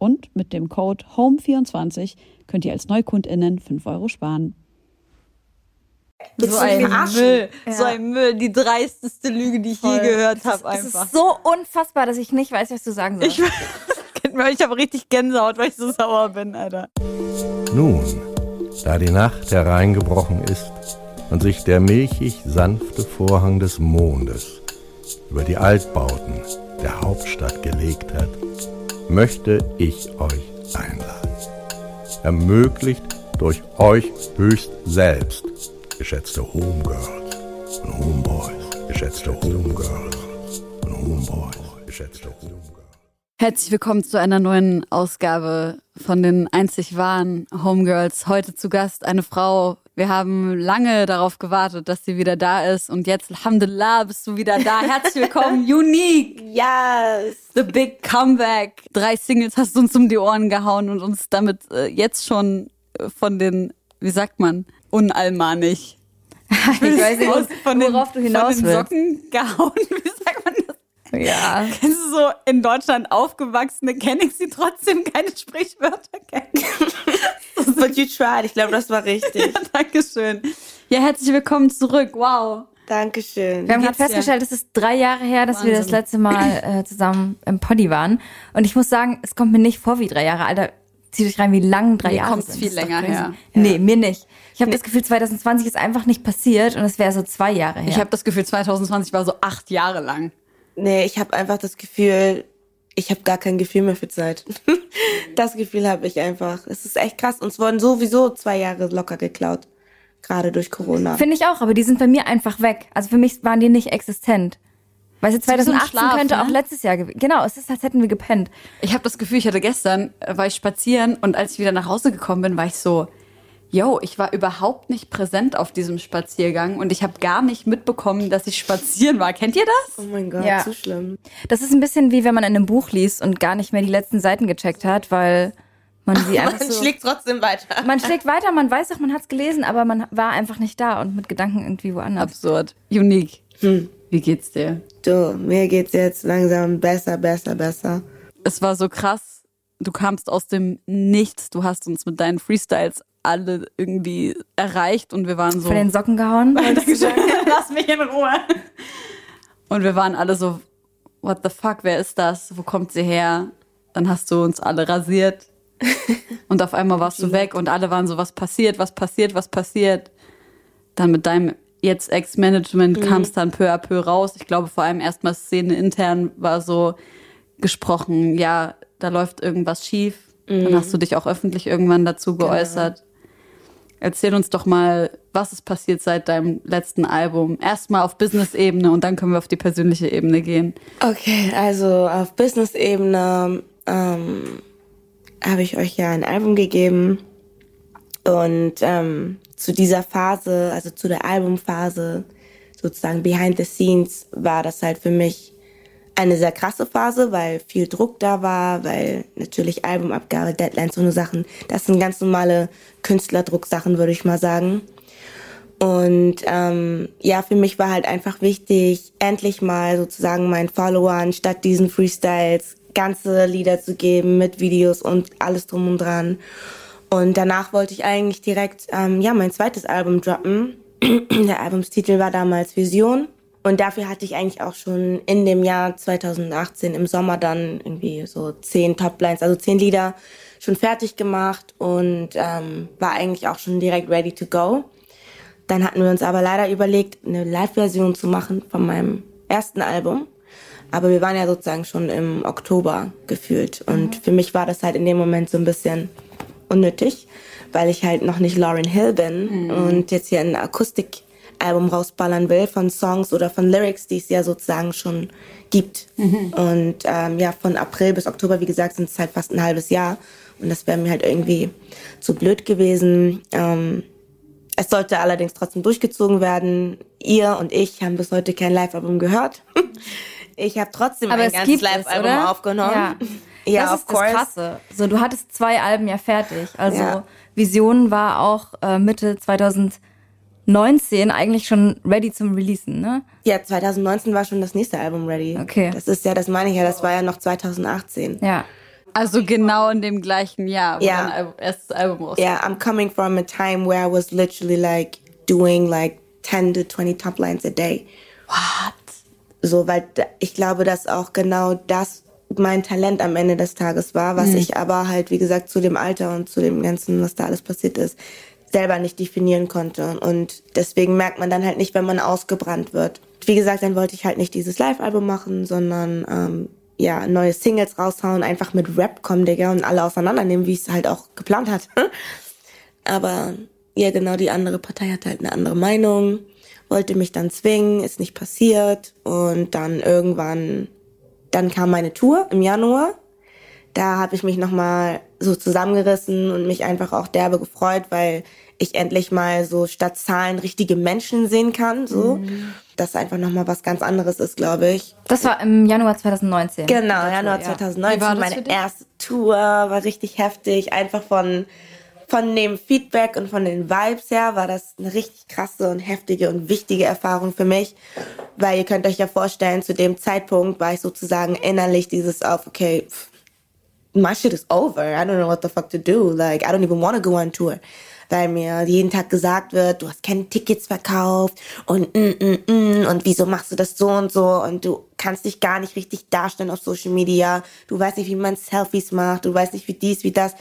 Und mit dem Code HOME24 könnt ihr als NeukundInnen 5 Euro sparen. So ein Müll, ja. so ein Müll, die dreisteste Lüge, die ich Voll. je gehört habe einfach. Es ist so unfassbar, dass ich nicht weiß, was du sagen sollst. Ich, ich habe richtig Gänsehaut, weil ich so sauer bin, Alter. Nun, da die Nacht hereingebrochen ist und sich der milchig sanfte Vorhang des Mondes über die Altbauten der Hauptstadt gelegt hat, möchte ich euch einladen. Ermöglicht durch euch höchst selbst, geschätzte Homegirls und Homeboys, geschätzte Homegirls und Homeboys, geschätzte Homegirls. Herzlich willkommen zu einer neuen Ausgabe von den einzig wahren Homegirls. Heute zu Gast eine Frau, wir haben lange darauf gewartet, dass sie wieder da ist. Und jetzt, Alhamdulillah, bist du wieder da. Herzlich willkommen, Unique. Yes. The Big Comeback. Drei Singles hast du uns um die Ohren gehauen und uns damit äh, jetzt schon äh, von den, wie sagt man, unalmanig. ich weiß nicht, worauf du hinaus von den Socken gehauen. Wie sagt man? Ja. Kennst du so in Deutschland aufgewachsene, kenne ich sie trotzdem keine Sprichwörter kennen? But you tried. Ich glaube, das war richtig. ja, Dankeschön. Ja, herzlich willkommen zurück. Wow. Dankeschön. Wir haben gerade festgestellt, es ist drei Jahre her, dass Wahnsinn. wir das letzte Mal äh, zusammen im Poddy waren. Und ich muss sagen, es kommt mir nicht vor wie drei Jahre. Alter, zieht euch rein, wie lang drei mir Jahre sind. viel länger her. Nee, mir nicht. Ich habe nee. das Gefühl, 2020 ist einfach nicht passiert und es wäre so zwei Jahre her. Ich habe das Gefühl, 2020 war so acht Jahre lang. Nee, ich habe einfach das Gefühl, ich habe gar kein Gefühl mehr für Zeit. das Gefühl habe ich einfach. Es ist echt krass. Uns wurden sowieso zwei Jahre locker geklaut. Gerade durch Corona. Finde ich auch, aber die sind bei mir einfach weg. Also für mich waren die nicht existent. Weil sie 2018 Schlaf, könnte ne? auch letztes Jahr gewesen. Genau, es ist, als hätten wir gepennt. Ich habe das Gefühl, ich hatte gestern, äh, war ich spazieren und als ich wieder nach Hause gekommen bin, war ich so, yo, ich war überhaupt nicht präsent auf diesem Spaziergang und ich habe gar nicht mitbekommen, dass ich spazieren war. Kennt ihr das? Oh mein Gott, ja. so schlimm. Das ist ein bisschen wie wenn man in einem Buch liest und gar nicht mehr die letzten Seiten gecheckt hat, weil man sie einfach man so, schlägt trotzdem weiter. Man schlägt weiter, man weiß auch, man hat es gelesen, aber man war einfach nicht da und mit Gedanken irgendwie woanders. Absurd. Unique. Hm. Wie geht's dir? Du, mir geht's jetzt langsam besser, besser, besser. Es war so krass. Du kamst aus dem Nichts. Du hast uns mit deinen Freestyles alle irgendwie erreicht und wir waren so. Von den Socken gehauen? Lass mich in Ruhe. Und wir waren alle so, what the fuck, wer ist das? Wo kommt sie her? Dann hast du uns alle rasiert. Und auf einmal warst du weg und alle waren so, was passiert, was passiert, was passiert. Dann mit deinem jetzt Ex-Management mhm. kam es dann peu à peu raus. Ich glaube vor allem erstmal Szene intern war so gesprochen, ja, da läuft irgendwas schief. Mhm. Dann hast du dich auch öffentlich irgendwann dazu geäußert. Genau. Erzähl uns doch mal, was ist passiert seit deinem letzten Album? Erstmal auf Business-Ebene und dann können wir auf die persönliche Ebene gehen. Okay, also auf Business-Ebene ähm, habe ich euch ja ein Album gegeben und ähm, zu dieser Phase, also zu der Albumphase, sozusagen behind the scenes, war das halt für mich eine sehr krasse Phase, weil viel Druck da war, weil natürlich Albumabgabe, Deadlines, so eine Sachen, das sind ganz normale Künstlerdrucksachen, würde ich mal sagen. Und ähm, ja, für mich war halt einfach wichtig, endlich mal sozusagen meinen Followern statt diesen Freestyles ganze Lieder zu geben mit Videos und alles drum und dran. Und danach wollte ich eigentlich direkt ähm, ja mein zweites Album droppen. Der Albumstitel war damals Vision. Und dafür hatte ich eigentlich auch schon in dem Jahr 2018 im Sommer dann irgendwie so zehn Toplines, also zehn Lieder schon fertig gemacht und ähm, war eigentlich auch schon direkt ready to go. Dann hatten wir uns aber leider überlegt, eine Live-Version zu machen von meinem ersten Album. Aber wir waren ja sozusagen schon im Oktober gefühlt. Und für mich war das halt in dem Moment so ein bisschen unnötig, weil ich halt noch nicht Lauren Hill bin mhm. und jetzt hier ein Akustikalbum rausballern will von Songs oder von Lyrics, die es ja sozusagen schon gibt. Mhm. Und ähm, ja, von April bis Oktober, wie gesagt, sind es halt fast ein halbes Jahr. Und das wäre mir halt irgendwie zu blöd gewesen. Ähm, es sollte allerdings trotzdem durchgezogen werden. Ihr und ich haben bis heute kein Live-Album gehört. Ich habe trotzdem Aber ein ganzes Live-Album aufgenommen. Ja, ja das of ist course. das Krasse. So, du hattest zwei Alben ja fertig. Also ja. Vision war auch äh, Mitte 2019 eigentlich schon ready zum Releasen, ne? Ja, 2019 war schon das nächste Album ready. Okay. Das ist ja, das meine ich ja, das war ja noch 2018. Ja. Also genau in dem gleichen Jahr, wo ja. dein erstes Album rauskam. Ja, yeah, I'm coming from a time where I was literally like doing like 10 to 20 top lines a day. What? So, weil ich glaube, dass auch genau das mein Talent am Ende des Tages war, was mhm. ich aber halt, wie gesagt, zu dem Alter und zu dem Ganzen, was da alles passiert ist, selber nicht definieren konnte. Und deswegen merkt man dann halt nicht, wenn man ausgebrannt wird. Wie gesagt, dann wollte ich halt nicht dieses Live-Album machen, sondern ähm, ja, neue Singles raushauen, einfach mit Rap kommen, Digga, und alle auseinandernehmen, wie ich es halt auch geplant hatte. Aber ja, genau, die andere Partei hatte halt eine andere Meinung, wollte mich dann zwingen, ist nicht passiert. Und dann irgendwann, dann kam meine Tour im Januar. Da habe ich mich nochmal so zusammengerissen und mich einfach auch derbe gefreut, weil ich endlich mal so statt Zahlen richtige Menschen sehen kann, so. Mhm. Das einfach nochmal was ganz anderes ist, glaube ich. Das war im Januar 2019. Genau, Januar Tour, 2019. Ja. Meine erste Tour war richtig heftig. Einfach von, von dem Feedback und von den Vibes her war das eine richtig krasse und heftige und wichtige Erfahrung für mich. Weil ihr könnt euch ja vorstellen, zu dem Zeitpunkt war ich sozusagen innerlich dieses auf, okay, my shit is over. I don't know what the fuck to do. Like, I don't even want to go on tour weil mir jeden Tag gesagt wird, du hast keine Tickets verkauft und mm, mm, mm, und wieso machst du das so und so und du kannst dich gar nicht richtig darstellen auf Social Media, du weißt nicht, wie man Selfies macht, du weißt nicht, wie dies, wie das.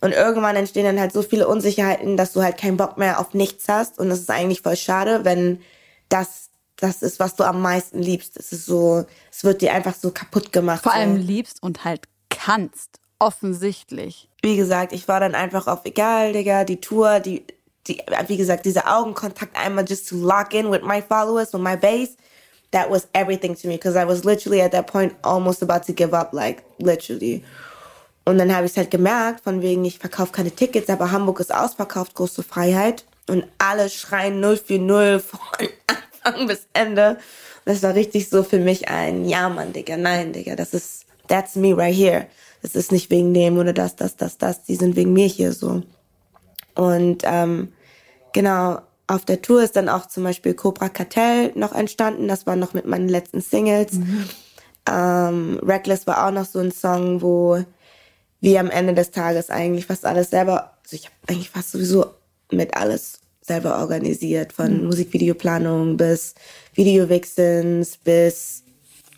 Und irgendwann entstehen dann halt so viele Unsicherheiten, dass du halt keinen Bock mehr auf nichts hast. Und das ist eigentlich voll schade, wenn das das ist, was du am meisten liebst. Es ist so, es wird dir einfach so kaputt gemacht. Vor allem liebst und halt kannst. Offensichtlich. Wie gesagt, ich war dann einfach auf egal, Digga, die Tour, die, die, wie gesagt, dieser Augenkontakt einmal just to lock in with my followers, with my base, that was everything to me, because I was literally at that point almost about to give up, like, literally. Und dann habe ich es halt gemerkt, von wegen, ich verkaufe keine Tickets, aber Hamburg ist ausverkauft, große Freiheit. Und alle schreien 040 von Anfang bis Ende. Das war richtig so für mich ein, ja Mann, Digga, nein, Digga, das ist, that's me right here es ist nicht wegen dem oder das, das, das, das, die sind wegen mir hier so. Und ähm, genau, auf der Tour ist dann auch zum Beispiel Cobra Cartel noch entstanden. Das war noch mit meinen letzten Singles. Mhm. Ähm, Reckless war auch noch so ein Song, wo wir am Ende des Tages eigentlich fast alles selber, also ich habe eigentlich fast sowieso mit alles selber organisiert, von mhm. Musikvideoplanung bis Videowixens bis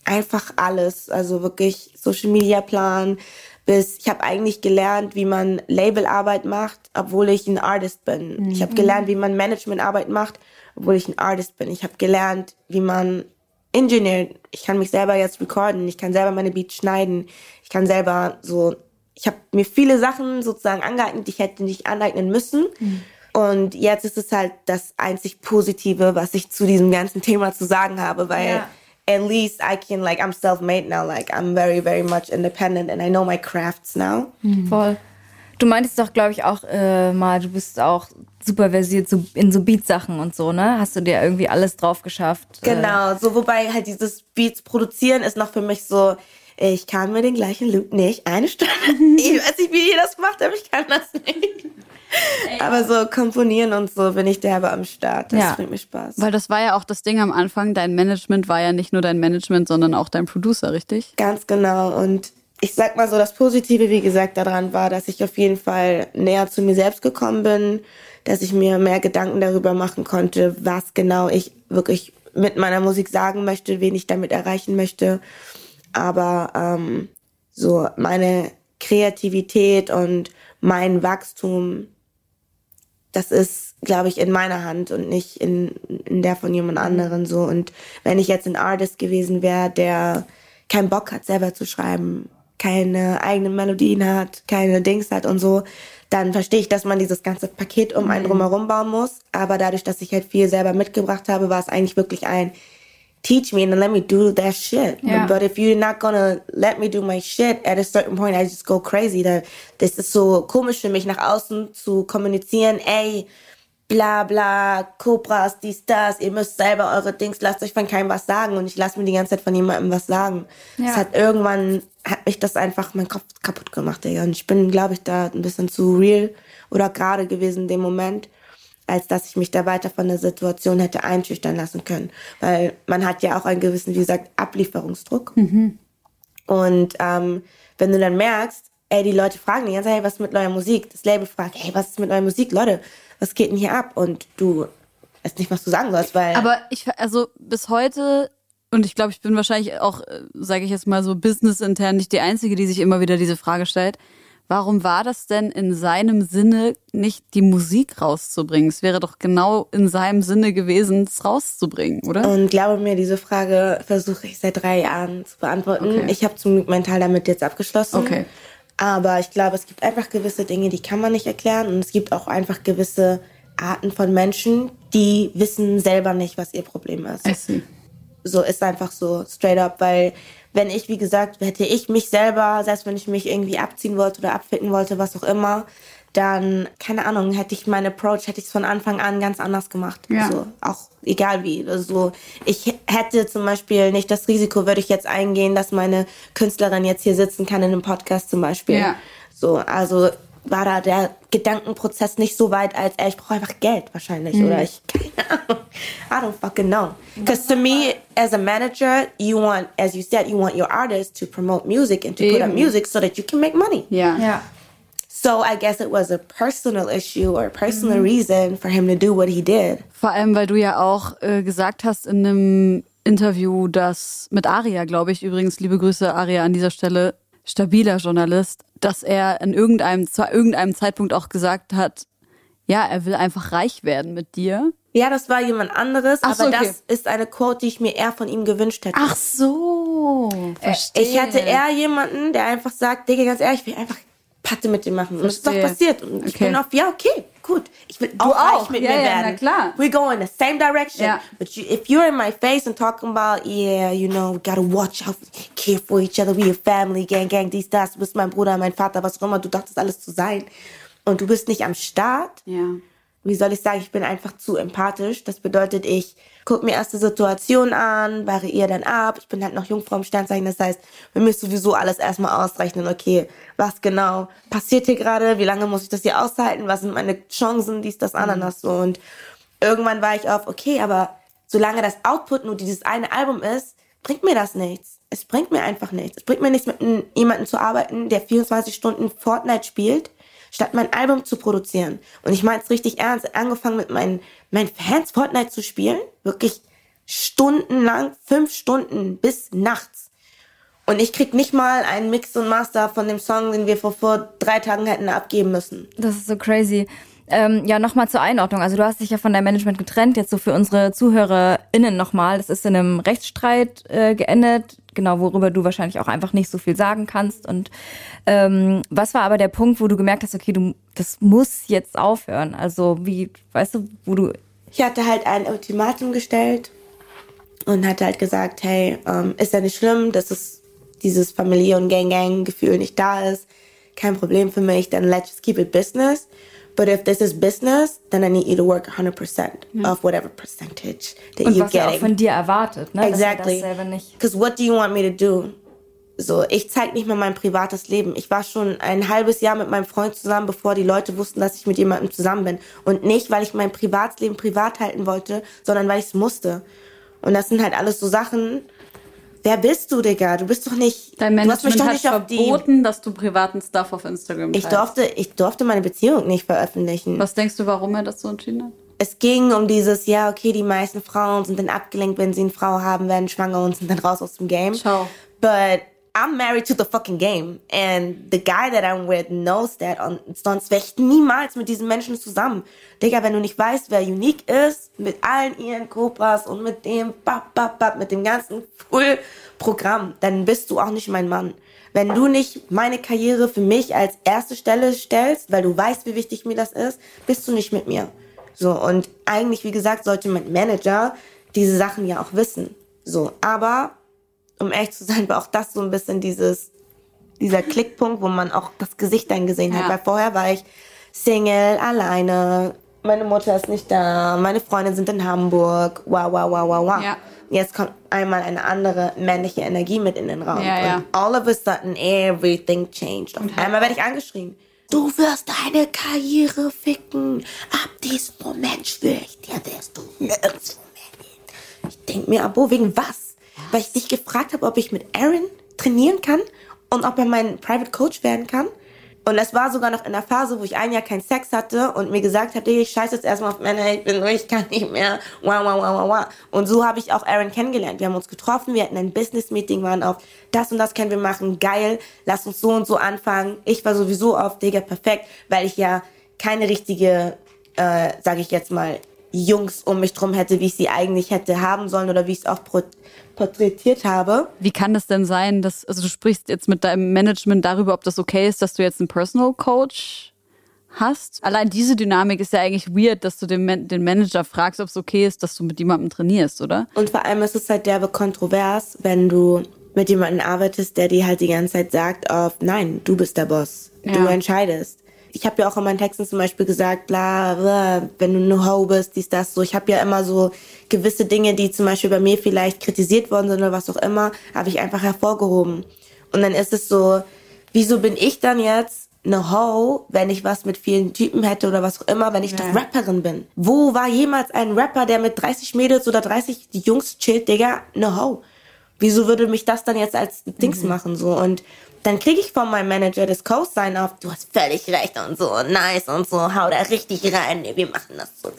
einfach alles. Also wirklich Social Media Plan bis ich habe eigentlich gelernt, wie man Labelarbeit macht, obwohl ich ein Artist bin. Mhm. Ich habe gelernt, wie man Managementarbeit macht, obwohl ich ein Artist bin. Ich habe gelernt, wie man Engineer, ich kann mich selber jetzt recorden, ich kann selber meine Beats schneiden, ich kann selber so, ich habe mir viele Sachen sozusagen angeeignet, die ich hätte nicht aneignen müssen. Mhm. Und jetzt ist es halt das einzig Positive, was ich zu diesem ganzen Thema zu sagen habe, weil ja at least I can like I'm self-made now. Like I'm very very much independent and I know my crafts now. Mhm. Voll. Du meintest doch, glaube ich, auch äh, mal, du bist auch super versiert so in so Beats-Sachen und so, ne? Hast du dir irgendwie alles drauf geschafft? Äh? Genau, so wobei halt dieses Beats produzieren ist noch für mich so, ich kann mir den gleichen Loop nicht eine Stunde. ich weiß nicht, wie ihr das macht, aber ich kann das nicht. Aber so komponieren und so bin ich derbe am Start. Das ja. bringt mir Spaß. Weil das war ja auch das Ding am Anfang. Dein Management war ja nicht nur dein Management, sondern auch dein Producer, richtig? Ganz genau. Und ich sag mal so, das Positive, wie gesagt, daran war, dass ich auf jeden Fall näher zu mir selbst gekommen bin, dass ich mir mehr Gedanken darüber machen konnte, was genau ich wirklich mit meiner Musik sagen möchte, wen ich damit erreichen möchte. Aber ähm, so meine Kreativität und mein Wachstum, das ist, glaube ich, in meiner Hand und nicht in, in der von jemand anderen so. Und wenn ich jetzt ein Artist gewesen wäre, der keinen Bock hat, selber zu schreiben, keine eigenen Melodien hat, keine Dings hat und so, dann verstehe ich, dass man dieses ganze Paket um einen mhm. drumherum bauen muss. Aber dadurch, dass ich halt viel selber mitgebracht habe, war es eigentlich wirklich ein teach me and let me do that shit. Yeah. But if you're not gonna let me do my shit, at a certain point I just go crazy. Das ist so komisch für mich, nach außen zu kommunizieren, ey, bla bla, Cobras, dies, das, ihr müsst selber eure Dings, lasst euch von keinem was sagen und ich lasse mir die ganze Zeit von jemandem was sagen. Es ja. hat irgendwann, hat mich das einfach mein Kopf kaputt gemacht, Digga. Und ich bin, glaube ich, da ein bisschen zu real oder gerade gewesen in dem Moment als dass ich mich da weiter von der Situation hätte einschüchtern lassen können. Weil man hat ja auch einen gewissen, wie gesagt, Ablieferungsdruck. Mhm. Und ähm, wenn du dann merkst, ey, die Leute fragen die ganze Zeit, hey, was ist mit neuer Musik? Das Label fragt, hey, was ist mit neuer Musik? Leute, was geht denn hier ab? Und du weißt nicht, was du sagen sollst, weil... Aber ich, also bis heute und ich glaube, ich bin wahrscheinlich auch, äh, sage ich jetzt mal so, businessintern nicht die Einzige, die sich immer wieder diese Frage stellt. Warum war das denn in seinem Sinne, nicht die Musik rauszubringen? Es wäre doch genau in seinem Sinne gewesen, es rauszubringen, oder? Und glaube mir, diese Frage versuche ich seit drei Jahren zu beantworten. Okay. Ich habe zum Glück Teil damit jetzt abgeschlossen. Okay. Aber ich glaube, es gibt einfach gewisse Dinge, die kann man nicht erklären. Und es gibt auch einfach gewisse Arten von Menschen, die wissen selber nicht, was ihr Problem ist. So ist einfach so straight up, weil wenn ich, wie gesagt, hätte ich mich selber, selbst wenn ich mich irgendwie abziehen wollte oder abficken wollte, was auch immer, dann, keine Ahnung, hätte ich meinen Approach, hätte ich es von Anfang an ganz anders gemacht. Ja. Also, auch egal wie. Also, ich hätte zum Beispiel nicht das Risiko, würde ich jetzt eingehen, dass meine Künstlerin jetzt hier sitzen kann in einem Podcast zum Beispiel. Ja. So, also war da der Gedankenprozess nicht so weit, als ey, ich brauche einfach Geld wahrscheinlich mhm. oder ich keine Ahnung. I don't fucking know. Because to me, as a manager, you want, as you said, you want your artists to promote music and to Eben. put up music so that you can make money. Ja. ja. So I guess it was a personal issue or a personal mhm. reason for him to do what he did. Vor allem, weil du ja auch äh, gesagt hast in einem Interview, dass mit Aria, glaube ich, übrigens, liebe Grüße Aria an dieser Stelle, stabiler Journalist, dass er in irgendeinem, zu irgendeinem Zeitpunkt auch gesagt hat, ja, er will einfach reich werden mit dir. Ja, das war jemand anderes, Ach aber so, okay. das ist eine Quote, die ich mir eher von ihm gewünscht hätte. Ach so, verstehe. Ich hatte eher jemanden, der einfach sagt, Digga, ganz ehrlich, ich will einfach Patte mit dir machen. Und das ist doch passiert. Und ich bin auf, ja, okay, gut. Ich will auch, auch reich mit ja, mir ja, werden. Na klar. We go in the same direction. Ja. But you, if you're in my face and talking about, yeah, you know, we gotta watch out, care for each other, we a family, gang, gang, dies, das, du bist mein Bruder, mein Vater, was auch immer, du dachtest alles zu sein. Und du bist nicht am Start. Ja wie soll ich sagen, ich bin einfach zu empathisch. Das bedeutet, ich gucke mir erst die Situation an, variiere dann ab. Ich bin halt noch Jungfrau im Sternzeichen, das heißt, wir müssen sowieso alles erstmal ausrechnen. Okay, was genau passiert hier gerade? Wie lange muss ich das hier aushalten? Was sind meine Chancen? Dies, das, Ananas so. Und irgendwann war ich auf, okay, aber solange das Output nur dieses eine Album ist, bringt mir das nichts. Es bringt mir einfach nichts. Es bringt mir nichts, mit jemandem zu arbeiten, der 24 Stunden Fortnite spielt statt mein Album zu produzieren. Und ich meine es richtig ernst, angefangen mit meinen, meinen Fans Fortnite zu spielen, wirklich stundenlang, fünf Stunden bis nachts. Und ich krieg nicht mal einen Mix und Master von dem Song, den wir vor, vor drei Tagen hätten abgeben müssen. Das ist so crazy. Ähm, ja, nochmal zur Einordnung. Also du hast dich ja von deinem Management getrennt, jetzt so für unsere ZuhörerInnen nochmal. Das ist in einem Rechtsstreit äh, geendet, genau, worüber du wahrscheinlich auch einfach nicht so viel sagen kannst. Und ähm, was war aber der Punkt, wo du gemerkt hast, okay, du, das muss jetzt aufhören? Also wie, weißt du, wo du... Ich hatte halt ein Ultimatum gestellt und hatte halt gesagt, hey, ähm, ist ja nicht schlimm, dass es dieses Familie- und Gang-Gang-Gefühl nicht da ist. Kein Problem für mich, dann let's just keep it business. But if this is business, then I need you to work 100% ja. of whatever percentage that Und you're was getting. auch von dir erwartet, ne? Exactly. Because what do you want me to do? So, ich zeige nicht mal mein privates Leben. Ich war schon ein halbes Jahr mit meinem Freund zusammen, bevor die Leute wussten, dass ich mit jemandem zusammen bin. Und nicht, weil ich mein Privatleben privat halten wollte, sondern weil ich es musste. Und das sind halt alles so Sachen, Wer bist du, Digga? Du bist doch nicht. Dein Management du hast mich doch nicht hat verboten, die... dass du privaten Stuff auf Instagram teilst. Ich durfte, ich durfte meine Beziehung nicht veröffentlichen. Was denkst du, warum er das so entschieden hat? es ging um dieses, ja, okay, die meisten Frauen sind dann abgelenkt, wenn sie eine Frau haben, werden schwanger und sind dann raus aus dem Game. Ciao. But I'm married to the fucking game. And the guy that I'm with knows that. Und sonst wäre ich niemals mit diesen Menschen zusammen. Digga, wenn du nicht weißt, wer unique ist, mit allen ihren Cobras und mit dem, bap, bap, bap, mit dem ganzen Full-Programm, dann bist du auch nicht mein Mann. Wenn du nicht meine Karriere für mich als erste Stelle stellst, weil du weißt, wie wichtig mir das ist, bist du nicht mit mir. So, und eigentlich, wie gesagt, sollte mein Manager diese Sachen ja auch wissen. So, aber um ehrlich zu sein, war auch das so ein bisschen dieses, dieser Klickpunkt, wo man auch das Gesicht dann gesehen hat. Ja. Weil vorher war ich Single, alleine, meine Mutter ist nicht da, meine Freunde sind in Hamburg, wow, wow, wow, wow, wow. Ja. Jetzt kommt einmal eine andere männliche Energie mit in den Raum. Ja, ja. Und all of a sudden, everything changed. Auf einmal werde ich angeschrien. Du wirst deine Karriere ficken. Ab diesem Moment schwöre ich dir, wirst du nirgendwo mehr hin. Ich denke mir, Abo, wegen was? Weil ich dich gefragt habe, ob ich mit Aaron trainieren kann und ob er mein Private Coach werden kann. Und das war sogar noch in der Phase, wo ich ein Jahr keinen Sex hatte und mir gesagt habe, ich scheiße jetzt erstmal auf Männer, ich bin durch, ich kann nicht mehr. Wow, wow, wow, wow, wow. Und so habe ich auch Aaron kennengelernt. Wir haben uns getroffen, wir hatten ein Business-Meeting, waren auf das und das können wir machen, geil, lass uns so und so anfangen. Ich war sowieso auf, Digga, perfekt, weil ich ja keine richtige, äh, sage ich jetzt mal, Jungs um mich drum hätte, wie ich sie eigentlich hätte haben sollen oder wie ich es auch porträtiert habe. Wie kann das denn sein, dass, also du sprichst jetzt mit deinem Management darüber, ob das okay ist, dass du jetzt einen Personal Coach hast? Allein diese Dynamik ist ja eigentlich weird, dass du den, Man den Manager fragst, ob es okay ist, dass du mit jemandem trainierst, oder? Und vor allem ist es halt derbe kontrovers, wenn du mit jemandem arbeitest, der dir halt die ganze Zeit sagt auf, nein, du bist der Boss. Du Ja. entscheidest. Ich habe ja auch in meinen Texten zum Beispiel gesagt, bla, bla, wenn du eine Ho bist, dies, das, so. Ich habe ja immer so gewisse Dinge, die zum Beispiel bei mir vielleicht kritisiert worden sind oder was auch immer, habe ich einfach hervorgehoben. Und dann ist es so, wieso bin ich dann jetzt eine Ho, wenn ich was mit vielen Typen hätte oder was auch immer, wenn ich doch Rapperin bin? Wo war jemals ein Rapper, der mit 30 Mädels oder 30 Jungs chillt, Digga, eine Ho? Wieso würde mich das dann jetzt als Dings machen so und dann kriege ich von meinem Manager das Co-Sign auf, du hast völlig recht und so, nice und so, hau da richtig rein, nee, wir machen das so,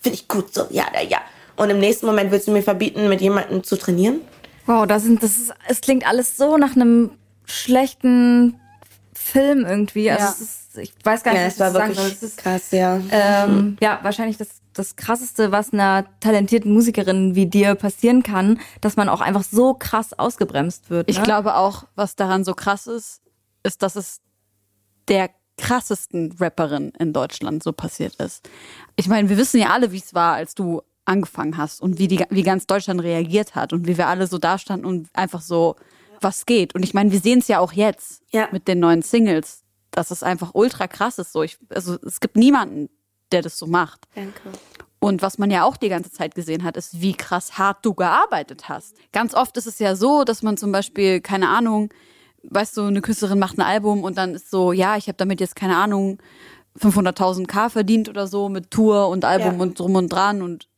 finde ich gut so, ja, ja, ja. Und im nächsten Moment willst du mir verbieten, mit jemandem zu trainieren? Wow, das, sind, das ist, es klingt alles so nach einem schlechten Film irgendwie. Also Ja. es ist, ich weiß gar nicht, Ja, was es war ich sagen soll. Es ist, krass, ja. ähm, ja, wahrscheinlich das, das krasseste, was einer talentierten Musikerin wie dir passieren kann, dass man auch einfach so krass ausgebremst wird. Ich ne? glaube auch, was daran so krass ist, ist, dass es der krassesten Rapperin in Deutschland so passiert ist. Ich meine, wir wissen ja alle, wie es war, als du angefangen hast und wie, die, wie ganz Deutschland reagiert hat und wie wir alle so dastanden und einfach so, was geht. Und ich meine, wir sehen es ja auch jetzt Ja. mit den neuen Singles, dass es einfach ultra krass ist. So, ich, also es gibt niemanden, der das so macht. Danke. Und was man ja auch die ganze Zeit gesehen hat, ist, wie krass hart du gearbeitet hast. Ganz oft ist es ja so, dass man zum Beispiel, keine Ahnung, weißt du, eine Künstlerin macht ein Album und dann ist so, ja, ich habe damit jetzt, keine Ahnung, 500.000 K verdient oder so mit Tour und Album Ja. und drum und dran und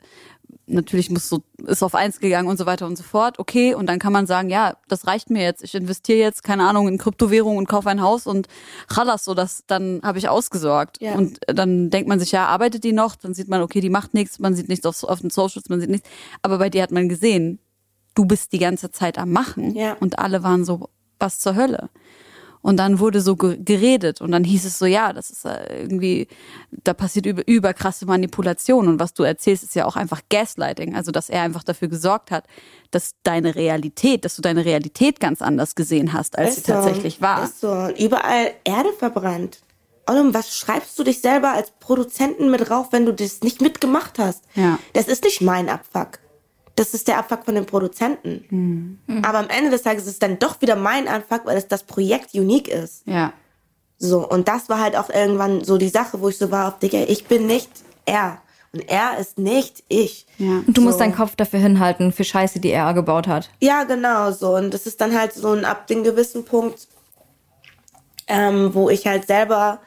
natürlich muss so, ist auf eins gegangen und so weiter und so fort. Okay, und dann kann man sagen, ja, das reicht mir jetzt. Ich investiere jetzt, keine Ahnung, in Kryptowährung und kaufe ein Haus und chalas, so das, dann habe ich ausgesorgt. Ja. Und dann denkt man sich, ja, arbeitet die noch? Dann sieht man, okay, die macht nichts, man sieht nichts auf, auf den Socials, man sieht nichts. Aber bei dir hat man gesehen, du bist die ganze Zeit am Machen. Ja. Und alle waren so, was zur Hölle? Und dann wurde so ge- geredet und dann hieß es so, ja, das ist äh, irgendwie, da passiert über, überkrasse Manipulation und was du erzählst, ist ja auch einfach Gaslighting, also dass er einfach dafür gesorgt hat, dass deine Realität, dass du deine Realität ganz anders gesehen hast, als sie Ist so. tatsächlich war. Ist so. Überall Erde verbrannt. Olum, was schreibst du dich selber als Produzenten mit drauf, wenn du das nicht mitgemacht hast? Ja. Das ist nicht mein Abfuck. Das ist der Abfuck von den Produzenten. Aber am Ende des Tages ist es dann doch wieder mein Abfuck, weil es das Projekt unique ist. Ja. So, und das war halt auch irgendwann so die Sache, wo ich so war auf, Digga, ich bin nicht er. Und er ist nicht ich. Ja. Und du musst So. deinen Kopf dafür hinhalten für Scheiße, die er gebaut hat. Ja, genau so. Und das ist dann halt so ein ab dem gewissen Punkt, ähm, wo ich halt selber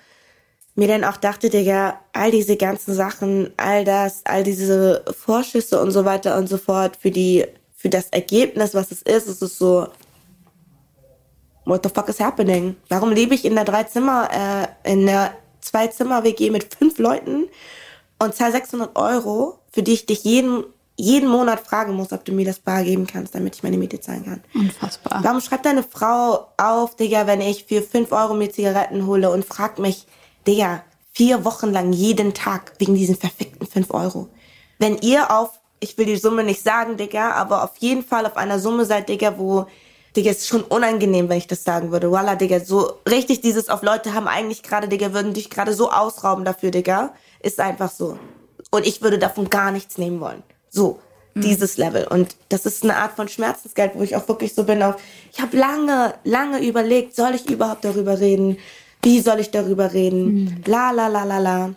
mir dann auch dachte, Digga, all diese ganzen Sachen, all das, all diese Vorschüsse und so weiter und so fort für die, für das Ergebnis, was es ist, es ist so, what the fuck is happening? Warum lebe ich in der drei Zimmer, äh, in der zwei Zimmer WG mit fünf Leuten und zahl 600 Euro, für die ich dich jeden, jeden Monat fragen muss, ob du mir das bar geben kannst, damit ich meine Miete zahlen kann. Unfassbar. Warum schreibt deine Frau auf, Digga, wenn ich für 5 Euro mir Zigaretten hole und fragt mich, Digga, vier Wochen lang jeden Tag wegen diesen verfickten 5 Euro? Wenn ihr auf, ich will die Summe nicht sagen, Digga, aber auf jeden Fall auf einer Summe seid, Digga, wo Digga, ist schon unangenehm, wenn ich das sagen würde. Voila, Digga, so richtig dieses auf Leute haben eigentlich gerade, Digga, würden dich gerade so ausrauben dafür, Digga. Ist einfach so. Und ich würde davon gar nichts nehmen wollen. So, mhm. dieses Level. Und das ist eine Art von Schmerzensgeld, wo ich auch wirklich so bin auf, ich habe lange, lange überlegt, soll ich überhaupt darüber reden? Wie soll ich darüber reden? Mhm. La, la, la, la, la.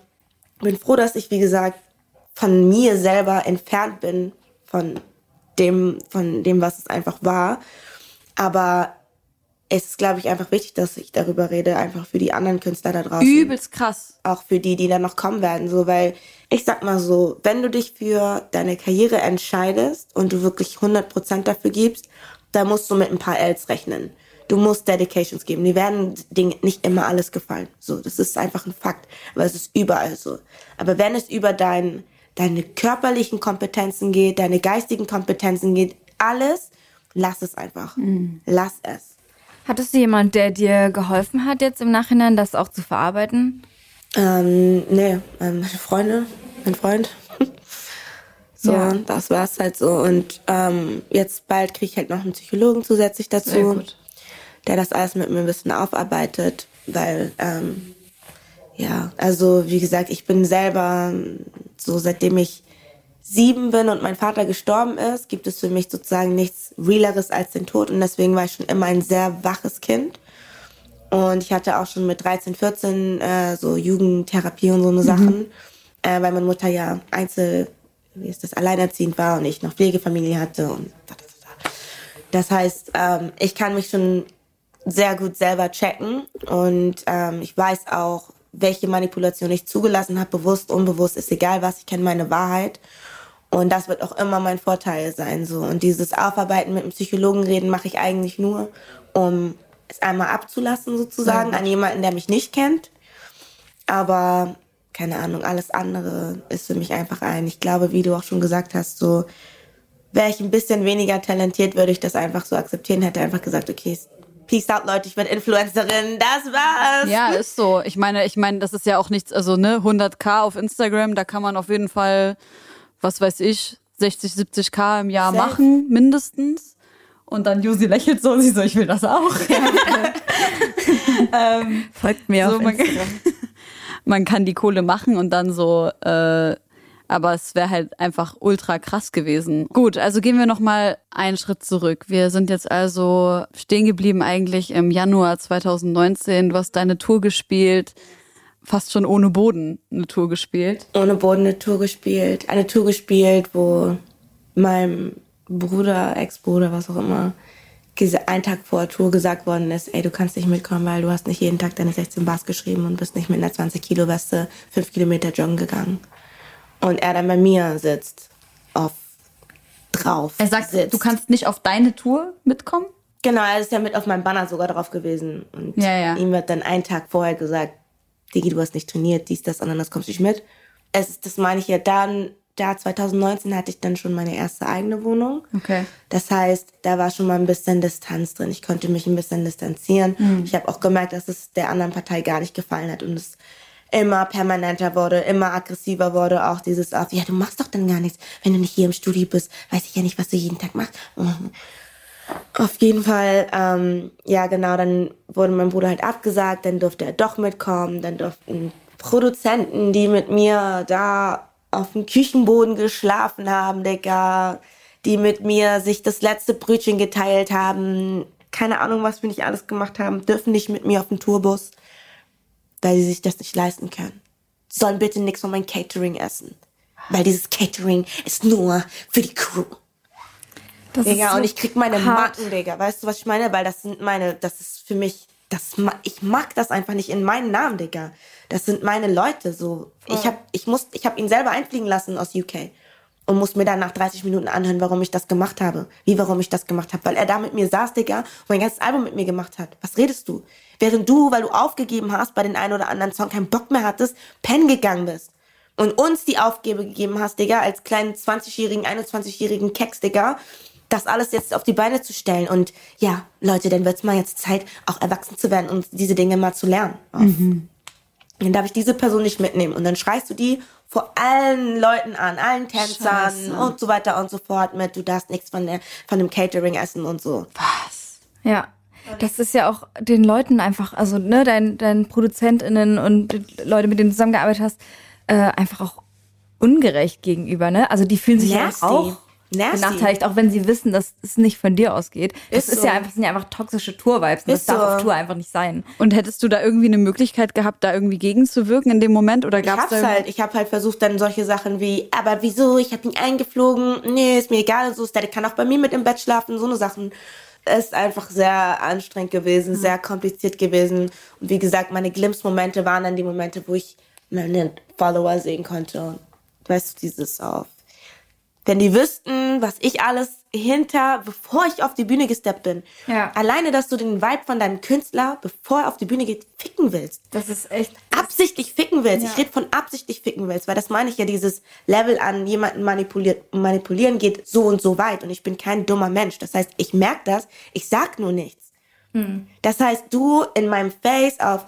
Bin froh, dass ich, wie gesagt, von mir selber entfernt bin, von dem, von dem, was es einfach war. Aber es ist, glaube ich, einfach wichtig, dass ich darüber rede, einfach für die anderen Künstler da draußen. Übelst krass. Auch für die, die dann noch kommen werden, so, weil ich sag mal so, wenn du dich für deine Karriere entscheidest und du wirklich 100% dafür gibst, dann musst du mit ein paar Ls rechnen. Du musst Dedications geben. Die werden Dingen nicht immer alles gefallen. So, das ist einfach ein Fakt. Aber es ist überall so. Aber wenn es über dein, deine körperlichen Kompetenzen geht, deine geistigen Kompetenzen geht, alles, lass es einfach. Mhm. Lass es. Hattest du jemand, der dir geholfen hat, jetzt im Nachhinein das auch zu verarbeiten? Ähm, nee, ähm, meine Freunde, mein Freund. so, ja. das war's halt so. Und ähm, jetzt bald kriege ich halt noch einen Psychologen zusätzlich dazu, der das alles mit mir ein bisschen aufarbeitet, weil, ähm, ja, also wie gesagt, ich bin selber so seitdem ich sieben bin und mein Vater gestorben ist, gibt es für mich sozusagen nichts Realeres als den Tod. Und deswegen war ich schon immer ein sehr waches Kind. Und ich hatte auch schon mit 13, 14 äh, so Jugendtherapie und so eine mhm. Sachen, äh, weil meine Mutter ja einzel, wie ist das, alleinerziehend war und ich noch Pflegefamilie hatte. Und das heißt, ähm, ich kann mich schon sehr gut selber checken und ähm, ich weiß auch, welche Manipulation ich zugelassen habe, bewusst, unbewusst, ist egal was, ich kenne meine Wahrheit. Und das wird auch immer mein Vorteil sein. So. Und dieses Aufarbeiten mit dem Psychologen reden mache ich eigentlich nur, um es einmal abzulassen sozusagen ja. an jemanden, der mich nicht kennt. Aber keine Ahnung, alles andere ist für mich einfach ein. Ich glaube, wie du auch schon gesagt hast, so wäre ich ein bisschen weniger talentiert, würde ich das einfach so akzeptieren, hätte einfach gesagt, okay, Peace out, Leute, ich bin Influencerin, das war's. Ja, ist so. Ich meine, ich meine, das ist ja auch nichts, also ne, 100k auf Instagram, da kann man auf jeden Fall was weiß ich, 60, 70 K im Jahr Safe. machen, mindestens. Und dann Josi lächelt so, sie so, ich will das auch. ähm, Folgt mir so, auf man, man, kann die Kohle machen und dann so, äh, aber es wäre halt einfach ultra krass gewesen. Gut, also gehen wir nochmal einen Schritt zurück. Wir sind jetzt also stehen geblieben eigentlich im Januar 2019. Du hast deine Tour gespielt fast schon ohne Boden eine Tour gespielt. Ohne Boden eine Tour gespielt. Eine Tour gespielt, wo meinem Bruder, Ex-Bruder, was auch immer, einen Tag vor Tour gesagt worden ist, ey, du kannst nicht mitkommen, weil du hast nicht jeden Tag deine 16 Bars geschrieben und bist nicht mit einer 20 Kilo Weste fünf Kilometer joggen gegangen. Und er dann bei mir sitzt, auf drauf. Er sagt, sitzt. du kannst nicht auf deine Tour mitkommen? Genau, er ist ja mit auf meinem Banner sogar drauf gewesen. Und ja, ja. ihm wird dann einen Tag vorher gesagt, Digi, du hast nicht trainiert, dies, das, anderes, kommst du nicht mit. Es, das meine ich ja dann, da 2019 hatte ich dann schon meine erste eigene Wohnung. Okay. Das heißt, da war schon mal ein bisschen Distanz drin. Ich konnte mich ein bisschen distanzieren. Mhm. Ich habe auch gemerkt, dass es der anderen Partei gar nicht gefallen hat und es immer permanenter wurde, immer aggressiver wurde. Auch dieses, ja, du machst doch dann gar nichts. Wenn du nicht hier im Studio bist, weiß ich ja nicht, was du jeden Tag machst. Mhm. Auf jeden Fall, ähm, ja genau, dann wurde mein Bruder halt abgesagt, dann durfte er doch mitkommen, dann durften Produzenten, die mit mir da auf dem Küchenboden geschlafen haben, Digga, die mit mir sich das letzte Brötchen geteilt haben, keine Ahnung, was wir nicht alles gemacht haben, dürfen nicht mit mir auf den Tourbus, weil sie sich das nicht leisten können. Sollen bitte nichts von meinem Catering essen, weil dieses Catering ist nur für die Crew. Das Digga, so und ich krieg meine hart. Macken, Digga. Weißt du, was ich meine? Weil das sind meine, das ist für mich, das, ich mag das einfach nicht in meinen Namen, Digga. Das sind meine Leute, so. Oh. Ich hab, ich muss, ich hab ihn selber einfliegen lassen aus UK. Und muss mir dann nach 30 Minuten anhören, warum ich das gemacht habe. Wie, warum ich das gemacht habe. Weil er da mit mir saß, Digga, und mein ganzes Album mit mir gemacht hat. Was redest du? Während du, weil du aufgegeben hast, bei den einen oder anderen Song keinen Bock mehr hattest, pennen gegangen bist. und uns die Aufgabe gegeben hast, Digga, als kleinen 20-jährigen, 21-jährigen Keks, Digga, das alles jetzt auf die Beine zu stellen. Und ja, Leute, dann wird's mal jetzt Zeit, auch erwachsen zu werden und diese Dinge mal zu lernen. Mhm. Dann darf ich diese Person nicht mitnehmen. Und dann schreist du die vor allen Leuten an, allen Tänzern Scheiße. und so weiter und so fort mit, du darfst nichts von, der, von dem Catering essen und so. Was? Ja. Das ist ja auch den Leuten einfach, also ne, dein, dein ProduzentInnen und Leute, mit denen du zusammengearbeitet hast, äh, einfach auch ungerecht gegenüber, ne? Also die fühlen sich ja auch Nasty. benachteiligt, auch wenn sie wissen, dass es nicht von dir ausgeht. Das Ist ist, so. ja einfach, sind ja einfach toxische Tour-Vibes. und Das Ist darf so. auf Tour einfach nicht sein. Und hättest du da irgendwie eine Möglichkeit gehabt, da irgendwie gegenzuwirken in dem Moment? Oder Ich gab's hab's da halt, ich hab halt versucht dann solche Sachen wie, aber wieso, ich hab ihn eingeflogen, nee, ist mir egal, und so, der kann auch bei mir mit im Bett schlafen, so eine Sachen. Es ist einfach sehr anstrengend gewesen, sehr kompliziert gewesen. Und wie gesagt, meine Glimpse-Momente waren dann die Momente, wo ich meine Follower sehen konnte. Und weißt du, dieses auf. Wenn die wüssten, was ich alles hinter, bevor ich auf die Bühne gesteppt bin. Ja. Alleine, dass du den Vibe von deinem Künstler, bevor er auf die Bühne geht, ficken willst Das ist echt. absichtlich ficken willst. Ja. Ich rede von absichtlich ficken willst, weil das meine ich ja, dieses Level an jemanden manipuliert, manipulieren geht so und so weit und ich bin kein dummer Mensch. Das heißt, ich merke das, ich sag nur nichts. Das heißt, du in meinem Face auf,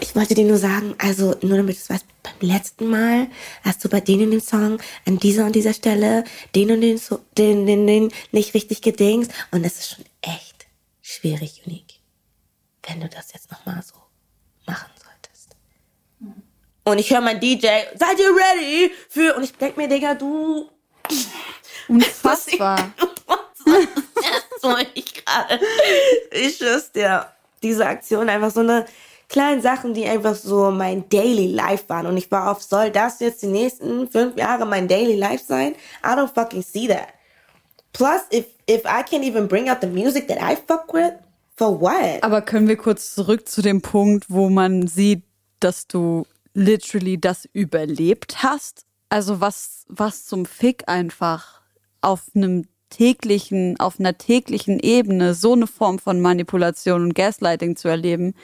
ich wollte dir nur sagen, also nur damit du es weißt, beim letzten Mal hast du bei denen den Song an dieser und dieser Stelle den und den, so, den, den, den nicht richtig gedingst und das ist schon echt schwierig, unique, wenn du das jetzt nochmal so machen solltest. Und ich höre mein DJ, seid ihr ready für, und ich denk mir, Digga, du, Unfassbar. das wollte ich gerade. Ich schwör's dir. Diese Aktion einfach so eine kleinen Sachen, die einfach so mein Daily Life waren. Und ich war auf, soll das jetzt die nächsten fünf Jahre mein Daily Life sein? I don't fucking see that. Plus, if, if I can't even bring out the music that I fuck with, for what? Aber können wir kurz zurück zu dem Punkt, wo man sieht, dass du literally das überlebt hast? Also was, was zum Fick einfach auf einem täglichen, auf einer täglichen Ebene so eine Form von Manipulation und Gaslighting zu erleben,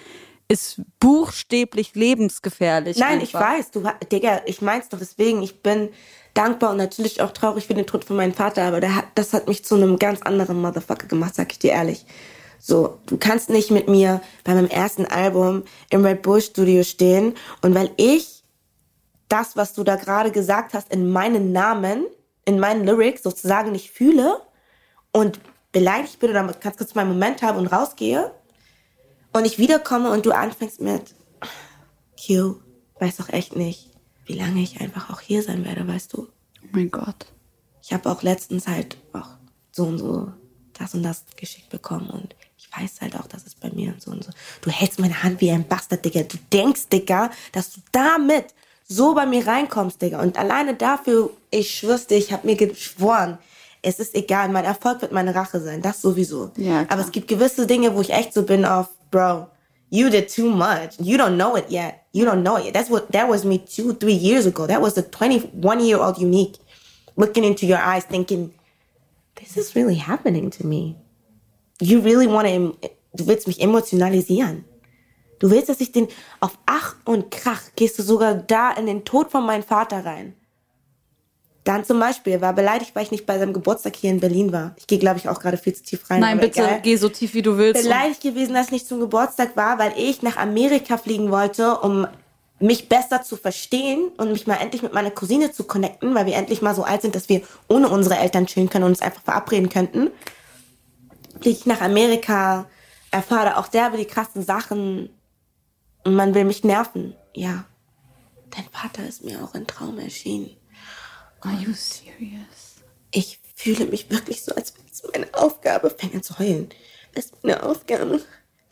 ist buchstäblich lebensgefährlich. Nein, ich einfach. weiß, du, Digga, ich mein's doch deswegen, ich bin dankbar und natürlich auch traurig für den Tod von meinem Vater, aber der das hat mich zu einem ganz anderen Motherfucker gemacht, sag ich dir ehrlich. So, du kannst nicht mit mir bei meinem ersten Album im Red Bull Studio stehen und weil ich das, was du da gerade gesagt hast, in meinen Namen, in meinen Lyrics sozusagen nicht fühle und beleidigt bin oder ganz kurz meinen Moment habe und rausgehe und ich wiederkomme und du anfängst mit Q, weiß doch echt nicht, wie lange ich einfach auch hier sein werde, weißt du? Oh mein Gott. Ich habe auch letztens halt auch so und so das und das geschickt bekommen und ich weiß halt auch, dass es bei mir und so und so. Du hältst meine Hand wie ein Bastard, Digga. Du denkst, Digga, dass du damit so bei mir reinkommst, Digga. Und alleine dafür, ich schwör's dir, ich habe mir geschworen, es ist egal, mein Erfolg wird meine Rache sein, das sowieso. Ja, klar. Aber es gibt gewisse Dinge, wo ich echt so bin auf, Bro, you did too much. You don't know it yet. You don't know it yet. That's what that was me two, three years ago. That was the 21 year old unique looking into your eyes thinking, this is really happening to me. You really want to, du willst mich emotionalisieren. Du willst, dass ich den, auf Ach und Krach gehst du sogar da in den Tod von meinem Vater rein. Dann zum Beispiel, er war beleidigt, weil ich nicht bei seinem Geburtstag hier in Berlin war. Ich gehe, glaube ich, auch gerade viel zu tief rein. Nein, bitte egal. geh so tief wie du willst. beleidigt gewesen, dass ich nicht zum Geburtstag war, weil ich nach Amerika fliegen wollte, um mich besser zu verstehen und mich mal endlich mit meiner Cousine zu connecten, weil wir endlich mal so alt sind, dass wir ohne unsere Eltern chillen können und uns einfach verabreden könnten. Fliege ich nach Amerika, erfahre auch derbe die krassen Sachen und man will mich nerven. Ja, dein Vater ist mir auch im Traum erschienen. Are you serious? Ich fühle mich wirklich so, als wäre es meine Aufgabe, fängt an zu heulen. Es ist meine Aufgabe,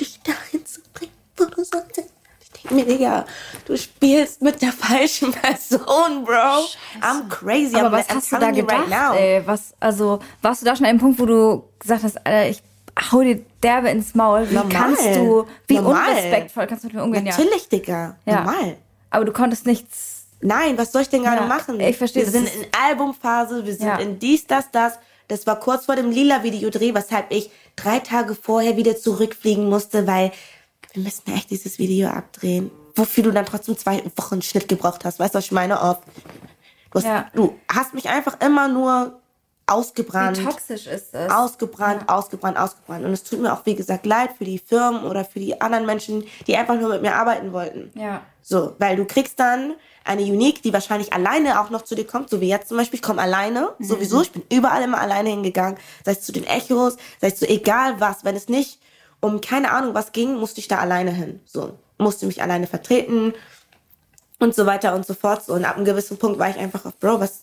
dich dahin zu bringen, wo du solltest. Ich denke mir, Digga, du spielst mit der falschen Person, Bro. I'm crazy. Aber I'm, was hast du da gedacht, right now. ey? Was, also, warst du da schon an einem Punkt, wo du gesagt hast, Alter, ich hau dir derbe ins Maul. Wie Normal. kannst du, wie Normal. unrespektvoll kannst du mit mir umgehen? Ja. Natürlich, Digga. Ja. Normal. Aber du konntest nichts. Nein, was soll ich denn gerade Ja, machen? ich verstehe, Wir sind in Albumphase, wir sind Ja. in dies, das, das. Das war kurz vor dem Lila-Videodreh, weshalb ich drei Tage vorher wieder zurückfliegen musste, weil wir müssen echt dieses Video abdrehen. Wofür du dann trotzdem zwei Wochen Schnitt gebraucht hast. Weißt du, was ich meine? Auf, du, hast, Ja. du hast mich einfach immer nur ausgebrannt. Wie toxisch ist es? Ausgebrannt, ausgebrannt, ausgebrannt. Und es tut mir auch, wie gesagt, leid für die Firmen oder für die anderen Menschen, die einfach nur mit mir arbeiten wollten. Ja. So, weil du kriegst dann eine Unique, die wahrscheinlich alleine auch noch zu dir kommt, so wie jetzt zum Beispiel. Ich komme alleine, sowieso. Ich bin überall immer alleine hingegangen. Sei es zu den Echos, sei es zu egal was. Wenn es nicht um keine Ahnung was ging, musste ich da alleine hin. So, musste mich alleine vertreten und so weiter und so fort. So, und ab einem gewissen Punkt war ich einfach auf, Bro, was,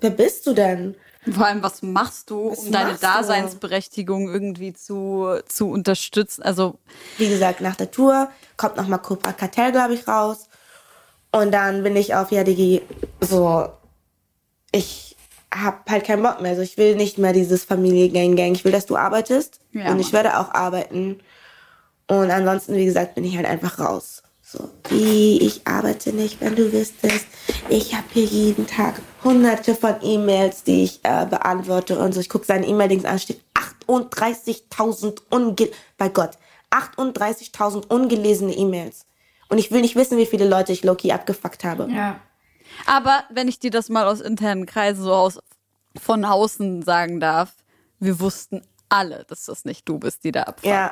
wer bist du denn? Vor allem, was machst du, Was um deine machst du? Daseinsberechtigung irgendwie zu, zu unterstützen? Also, wie gesagt, nach der Tour kommt nochmal Cobra Kartell, glaube ich, raus. Und dann bin ich auf, ja, Digi, so, ich hab halt keinen Bock mehr. Also ich will nicht mehr dieses Familie-Gang-Gang. Ich will, dass du arbeitest. Ja, und ich werde auch arbeiten. Und ansonsten, wie gesagt, bin ich halt einfach raus. So, wie, ich arbeite nicht, wenn du wüsstest. Ich habe hier jeden Tag hunderte von E-Mails, die ich äh, beantworte und so. Ich gucke seine E-Mail-Dings an, steht 38.000 unge... Bei Gott, 38.000 ungelesene E-Mails. Und ich will nicht wissen, wie viele Leute ich Loki abgefuckt habe. Ja. aber wenn ich dir das mal aus internen Kreisen so aus von außen sagen darf, wir wussten alle, dass das nicht du bist, die da abfuckt. Ja.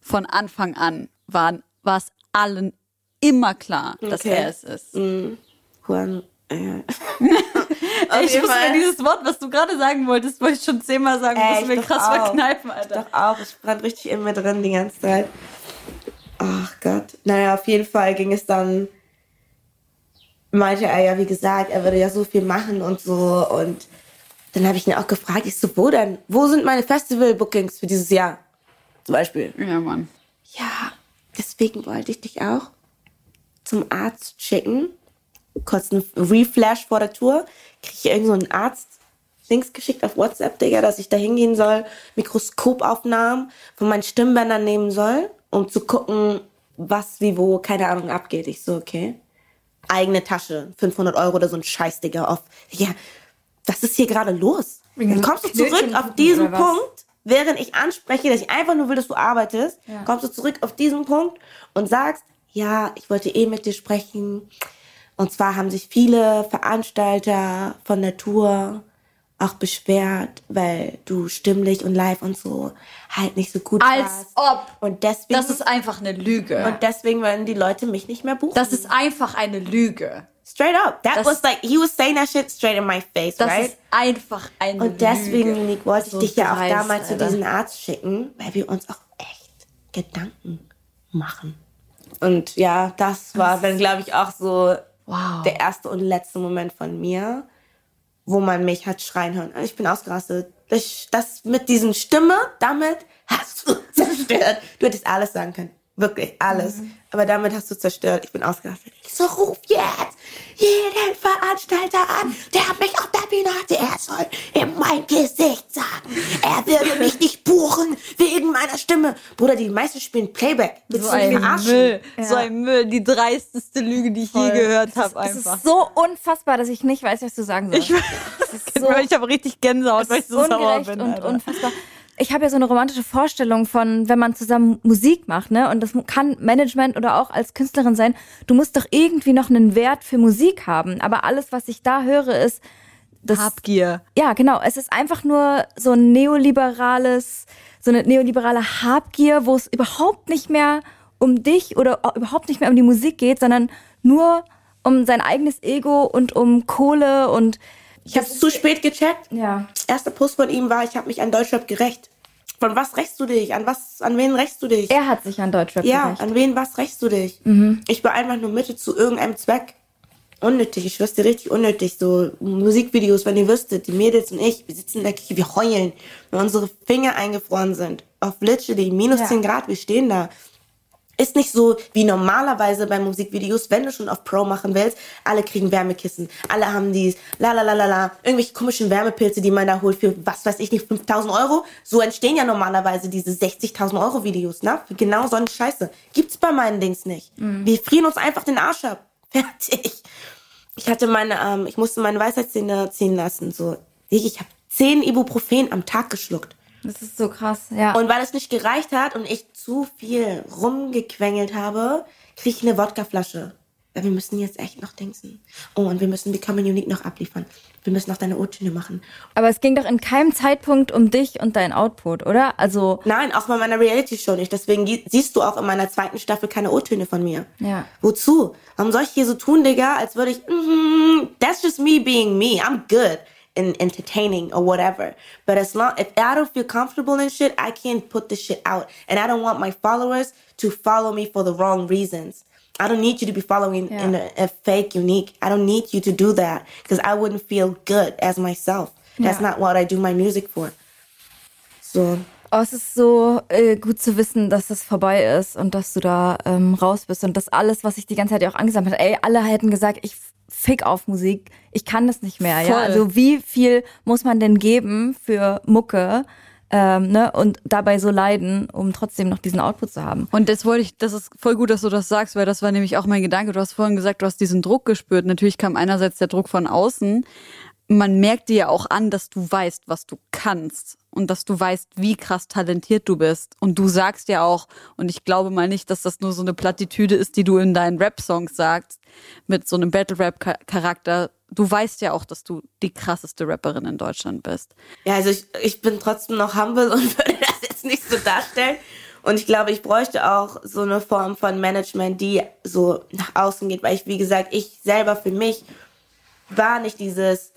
Von Anfang an waren, war es allen immer klar, dass Okay. er es ist. Juan, äh, ich muss mir dieses Wort, was du gerade sagen wolltest, wollte ich schon zehnmal sagen, Ey, muss mir ich krass auch. verkneifen, Alter. Doch auch, ich brand richtig in mir drin die ganze Zeit. Ach Gott. Naja, auf jeden Fall ging es dann, meinte er ja, wie gesagt, er würde ja so viel machen und so. Und dann habe ich ihn auch gefragt, ich so, wo denn? Wo sind meine Festival-Bookings für dieses Jahr? Zum Beispiel. Ja, Mann. Ja, deswegen wollte ich dich auch zum Arzt schicken. Kurz ein Reflash vor der Tour. Kriege ich irgend so einen Arzt Links geschickt auf WhatsApp, Digga, dass ich da hingehen soll, Mikroskopaufnahmen von meinen Stimmbändern nehmen soll, um zu gucken, was wie wo, keine Ahnung, abgeht. Ich so, okay. Eigene Tasche, 500 Euro oder so ein Scheiß, Digga, auf. Ja, was ist hier gerade los? Dann kommst du zurück auf diesen? Punkt, während ich anspreche, dass ich einfach nur will, dass du arbeitest, kommst du zurück auf diesen Punkt und sagst, ja, ich wollte eh mit dir sprechen. Und zwar haben sich viele Veranstalter von der Tour auch beschwert, weil du stimmlich und live und so halt nicht so gut Als warst. ob. Und deswegen, Das ist einfach eine Lüge. und deswegen wollen die Leute mich nicht mehr buchen. das ist einfach eine Lüge. straight up. That Das- was like, he was saying that shit straight in my face, Das right? ist einfach eine Und deswegen, Lüge. Unique, wollte ich So dich ja auch dreist, damals zu Alter. diesem Arzt schicken, weil wir uns auch echt Gedanken machen. Und ja, das war dann, glaube ich, auch so Wow. der erste und letzte Moment von mir, wo man mich hat schreien hören. Ich bin ausgerastet. Das, das mit diesen Stimme, damit hast du zerstört. Du hättest alles sagen können. Wirklich, alles. Aber damit hast du zerstört. Ich bin ausgerastet. Ich so, ruf jetzt jeden Veranstalter an, der mich auf der Bühne hatte. Er soll in mein Gesicht sagen, er würde mich nicht buchen wegen meiner Stimme. Bruder, die meisten spielen Playback. Willst So ein? Müll. So ein Müll. Die dreisteste Lüge, die ich je gehört habe, Es ist so unfassbar, dass ich nicht weiß, was du sagen soll. Ich, so- ich habe richtig Gänsehaut, weil ich so sauer bin. und Alter. unfassbar. Ich habe ja so eine romantische Vorstellung von, wenn man zusammen Musik macht, ne? Und das kann Management oder auch als Künstlerin sein. Du musst doch irgendwie noch einen Wert für Musik haben. Aber alles, was ich da höre, ist das. Habgier. Ja, genau. Es ist einfach nur so ein neoliberales, so eine neoliberale Habgier, wo es überhaupt nicht mehr um dich oder überhaupt nicht mehr um die Musik geht, sondern nur um sein eigenes Ego und um Kohle und Ich habe zu spät gecheckt. ja. Erster Post von ihm war, ich habe mich an Deutschrap gerecht. Von was rächst du dich? An was, an wen rächst du dich? Er hat sich an Deutschrap ja, gerecht. an wen was rächst du dich? Ich war einfach nur Mitte zu irgendeinem Zweck. Unnötig, ich dir richtig unnötig. So Musikvideos, wenn ihr wüsstet, die Mädels und ich, wir sitzen in der Küche, wir heulen, weil unsere Finger eingefroren sind. Auf literally minus Ja. 10 Grad, wir stehen da. Ist nicht so wie normalerweise bei Musikvideos, wenn du schon auf Pro machen willst, alle kriegen Wärmekissen, alle haben dies, la la la la la, irgendwelche komischen Wärmepilze, die man da holt für, was weiß ich nicht, 5000 Euro. So entstehen ja normalerweise diese 60.000 Euro Videos, ne? Für genau so eine Scheiße. Gibt's bei meinen Dings nicht. Wir frieren uns einfach den Arsch ab. Fertig. Ich hatte meine, ähm, ich musste meine Weisheitszähne ziehen lassen, so. Ich habe 10 Ibuprofen am Tag geschluckt. Das ist so krass, ja. Und weil es nicht gereicht hat und ich zu viel rumgequengelt habe, kriege ich eine Wodkaflasche. Ja, wir müssen jetzt echt noch denken. Oh, und wir müssen Becoming Unique noch abliefern. Wir müssen noch deine O-Töne machen. Aber es ging doch in keinem Zeitpunkt um dich und dein Output, oder? Also. Nein, auch bei meiner Reality-Show nicht. Deswegen siehst du auch in meiner zweiten Staffel keine O-Töne von mir. Ja. Wozu? Warum soll ich hier so tun, Digga, als würde ich, mm, that's just me being me. I'm good in entertaining or whatever. But as long, if I don't feel comfortable in shit, I can't put the shit out. And I don't want my followers to follow me for the wrong reasons. I don't need you to be following yeah. in a, a, fake unique. I don't need you to do that because I wouldn't feel good as myself. That's yeah. not what I do my music for. So. Oh, es ist so äh, gut zu wissen, dass es vorbei ist und dass du da ähm, raus bist und dass alles, was ich die ganze Zeit ja auch angesammelt habe, ey, alle hätten gesagt, ich fick auf Musik, ich kann das nicht mehr. Voll. Ja, also wie viel muss man denn geben für Mucke? ähm, ne, und dabei so leiden, um trotzdem noch diesen Output zu haben. Und das wollte ich, das ist voll gut, dass du das sagst, weil das war nämlich auch mein Gedanke. Du hast vorhin gesagt, du hast diesen Druck gespürt. Natürlich kam einerseits der Druck von außen. Man merkt dir ja auch an, dass du weißt, was du kannst und dass du weißt, wie krass talentiert du bist. Und du sagst ja auch, und ich glaube mal nicht, dass das nur so eine Plattitüde ist, die du in deinen Rap-Songs sagst, mit so einem Battle-Rap-Charakter, du weißt ja auch, dass du die krasseste Rapperin in Deutschland bist. Ja, also ich, ich bin trotzdem noch humble und würde das jetzt nicht so darstellen. Und ich glaube, ich bräuchte auch so eine Form von Management, die so nach außen geht, weil ich, wie gesagt, ich selber für mich war nicht dieses,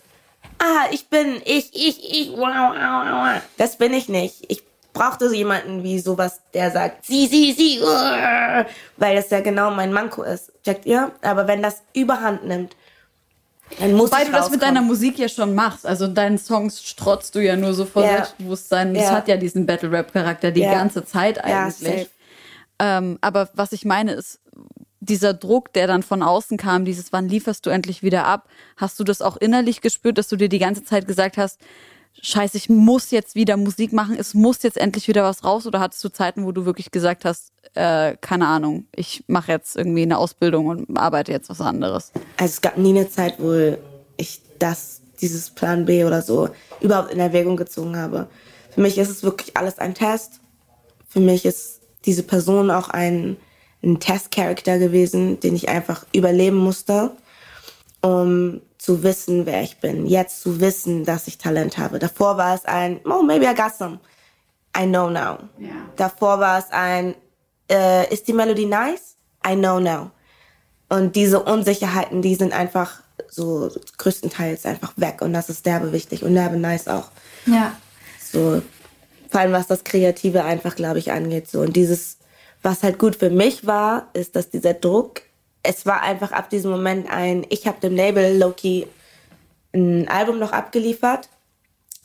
ah, ich bin, ich, ich, ich, wow, wow, wow. Das bin ich nicht. Ich brauchte so jemanden wie sowas, der sagt, sie, sie, sie, weil das ja genau mein Manko ist. Checkt ihr? Aber wenn das überhand nimmt, dann muss Wobei du das mit deiner Musik ja schon machst. Also in deinen Songs strotzt du ja nur so vor ja. Selbstbewusstsein. Das ja. hat ja diesen Battle-Rap-Charakter die ja. ganze Zeit eigentlich. Ähm, aber was ich meine ist, dieser Druck, der dann von außen kam, dieses wann lieferst du endlich wieder ab, hast du das auch innerlich gespürt, dass du dir die ganze Zeit gesagt hast, scheiße, ich muss jetzt wieder Musik machen, es muss jetzt endlich wieder was raus? Oder hattest du Zeiten, wo du wirklich gesagt hast, äh, keine Ahnung, ich mache jetzt irgendwie eine Ausbildung und arbeite jetzt was anderes? Also es gab nie eine Zeit, wo ich das, dieses Plan B oder so überhaupt in Erwägung gezogen habe. Für mich ist es wirklich alles ein Test. Für mich ist diese Person auch ein, ein Testcharakter gewesen, den ich einfach überleben musste, um zu wissen, wer ich bin. Jetzt zu wissen, dass ich Talent habe. Davor war es ein, oh, maybe I got some. I know now. Yeah. Davor war es ein, äh, ist die Melodie nice? I know now. Und diese Unsicherheiten, die sind einfach so größtenteils einfach weg. Und das ist derbe wichtig und derbe nice auch. Ja. So, vor allem was das Kreative einfach, glaube ich, angeht. So. Und dieses, was halt gut für mich war, ist, dass dieser Druck es war einfach ab diesem Moment ein, ich habe dem Label Loki ein Album noch abgeliefert,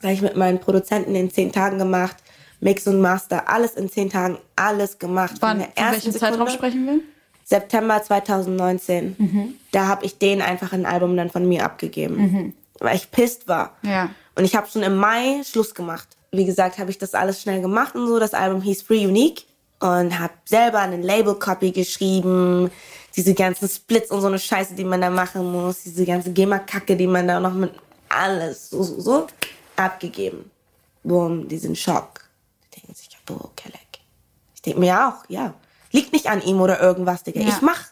weil ich mit meinen Produzenten in zehn Tagen gemacht, Mix und Master, alles in zehn Tagen, alles gemacht. Wann, von, von welchem Zeitraum sprechen wir? September 2019. Mhm. Da habe ich denen einfach ein Album dann von mir abgegeben, mhm. weil ich pisst war. Ja. Und ich habe schon im Mai Schluss gemacht. Wie gesagt, habe ich das alles schnell gemacht und so. Das Album hieß Free Unique und habe selber einen Label-Copy geschrieben, diese ganzen Splits und so eine Scheiße, die man da machen muss, diese ganze GEMA-Kacke, die man da noch mit alles so, so, so abgegeben. Boom, diesen Schock. Die denken sich, boah, Kelleck. Ich denke mir auch, ja. Liegt nicht an ihm oder irgendwas, Digga. Ja. Ich mach.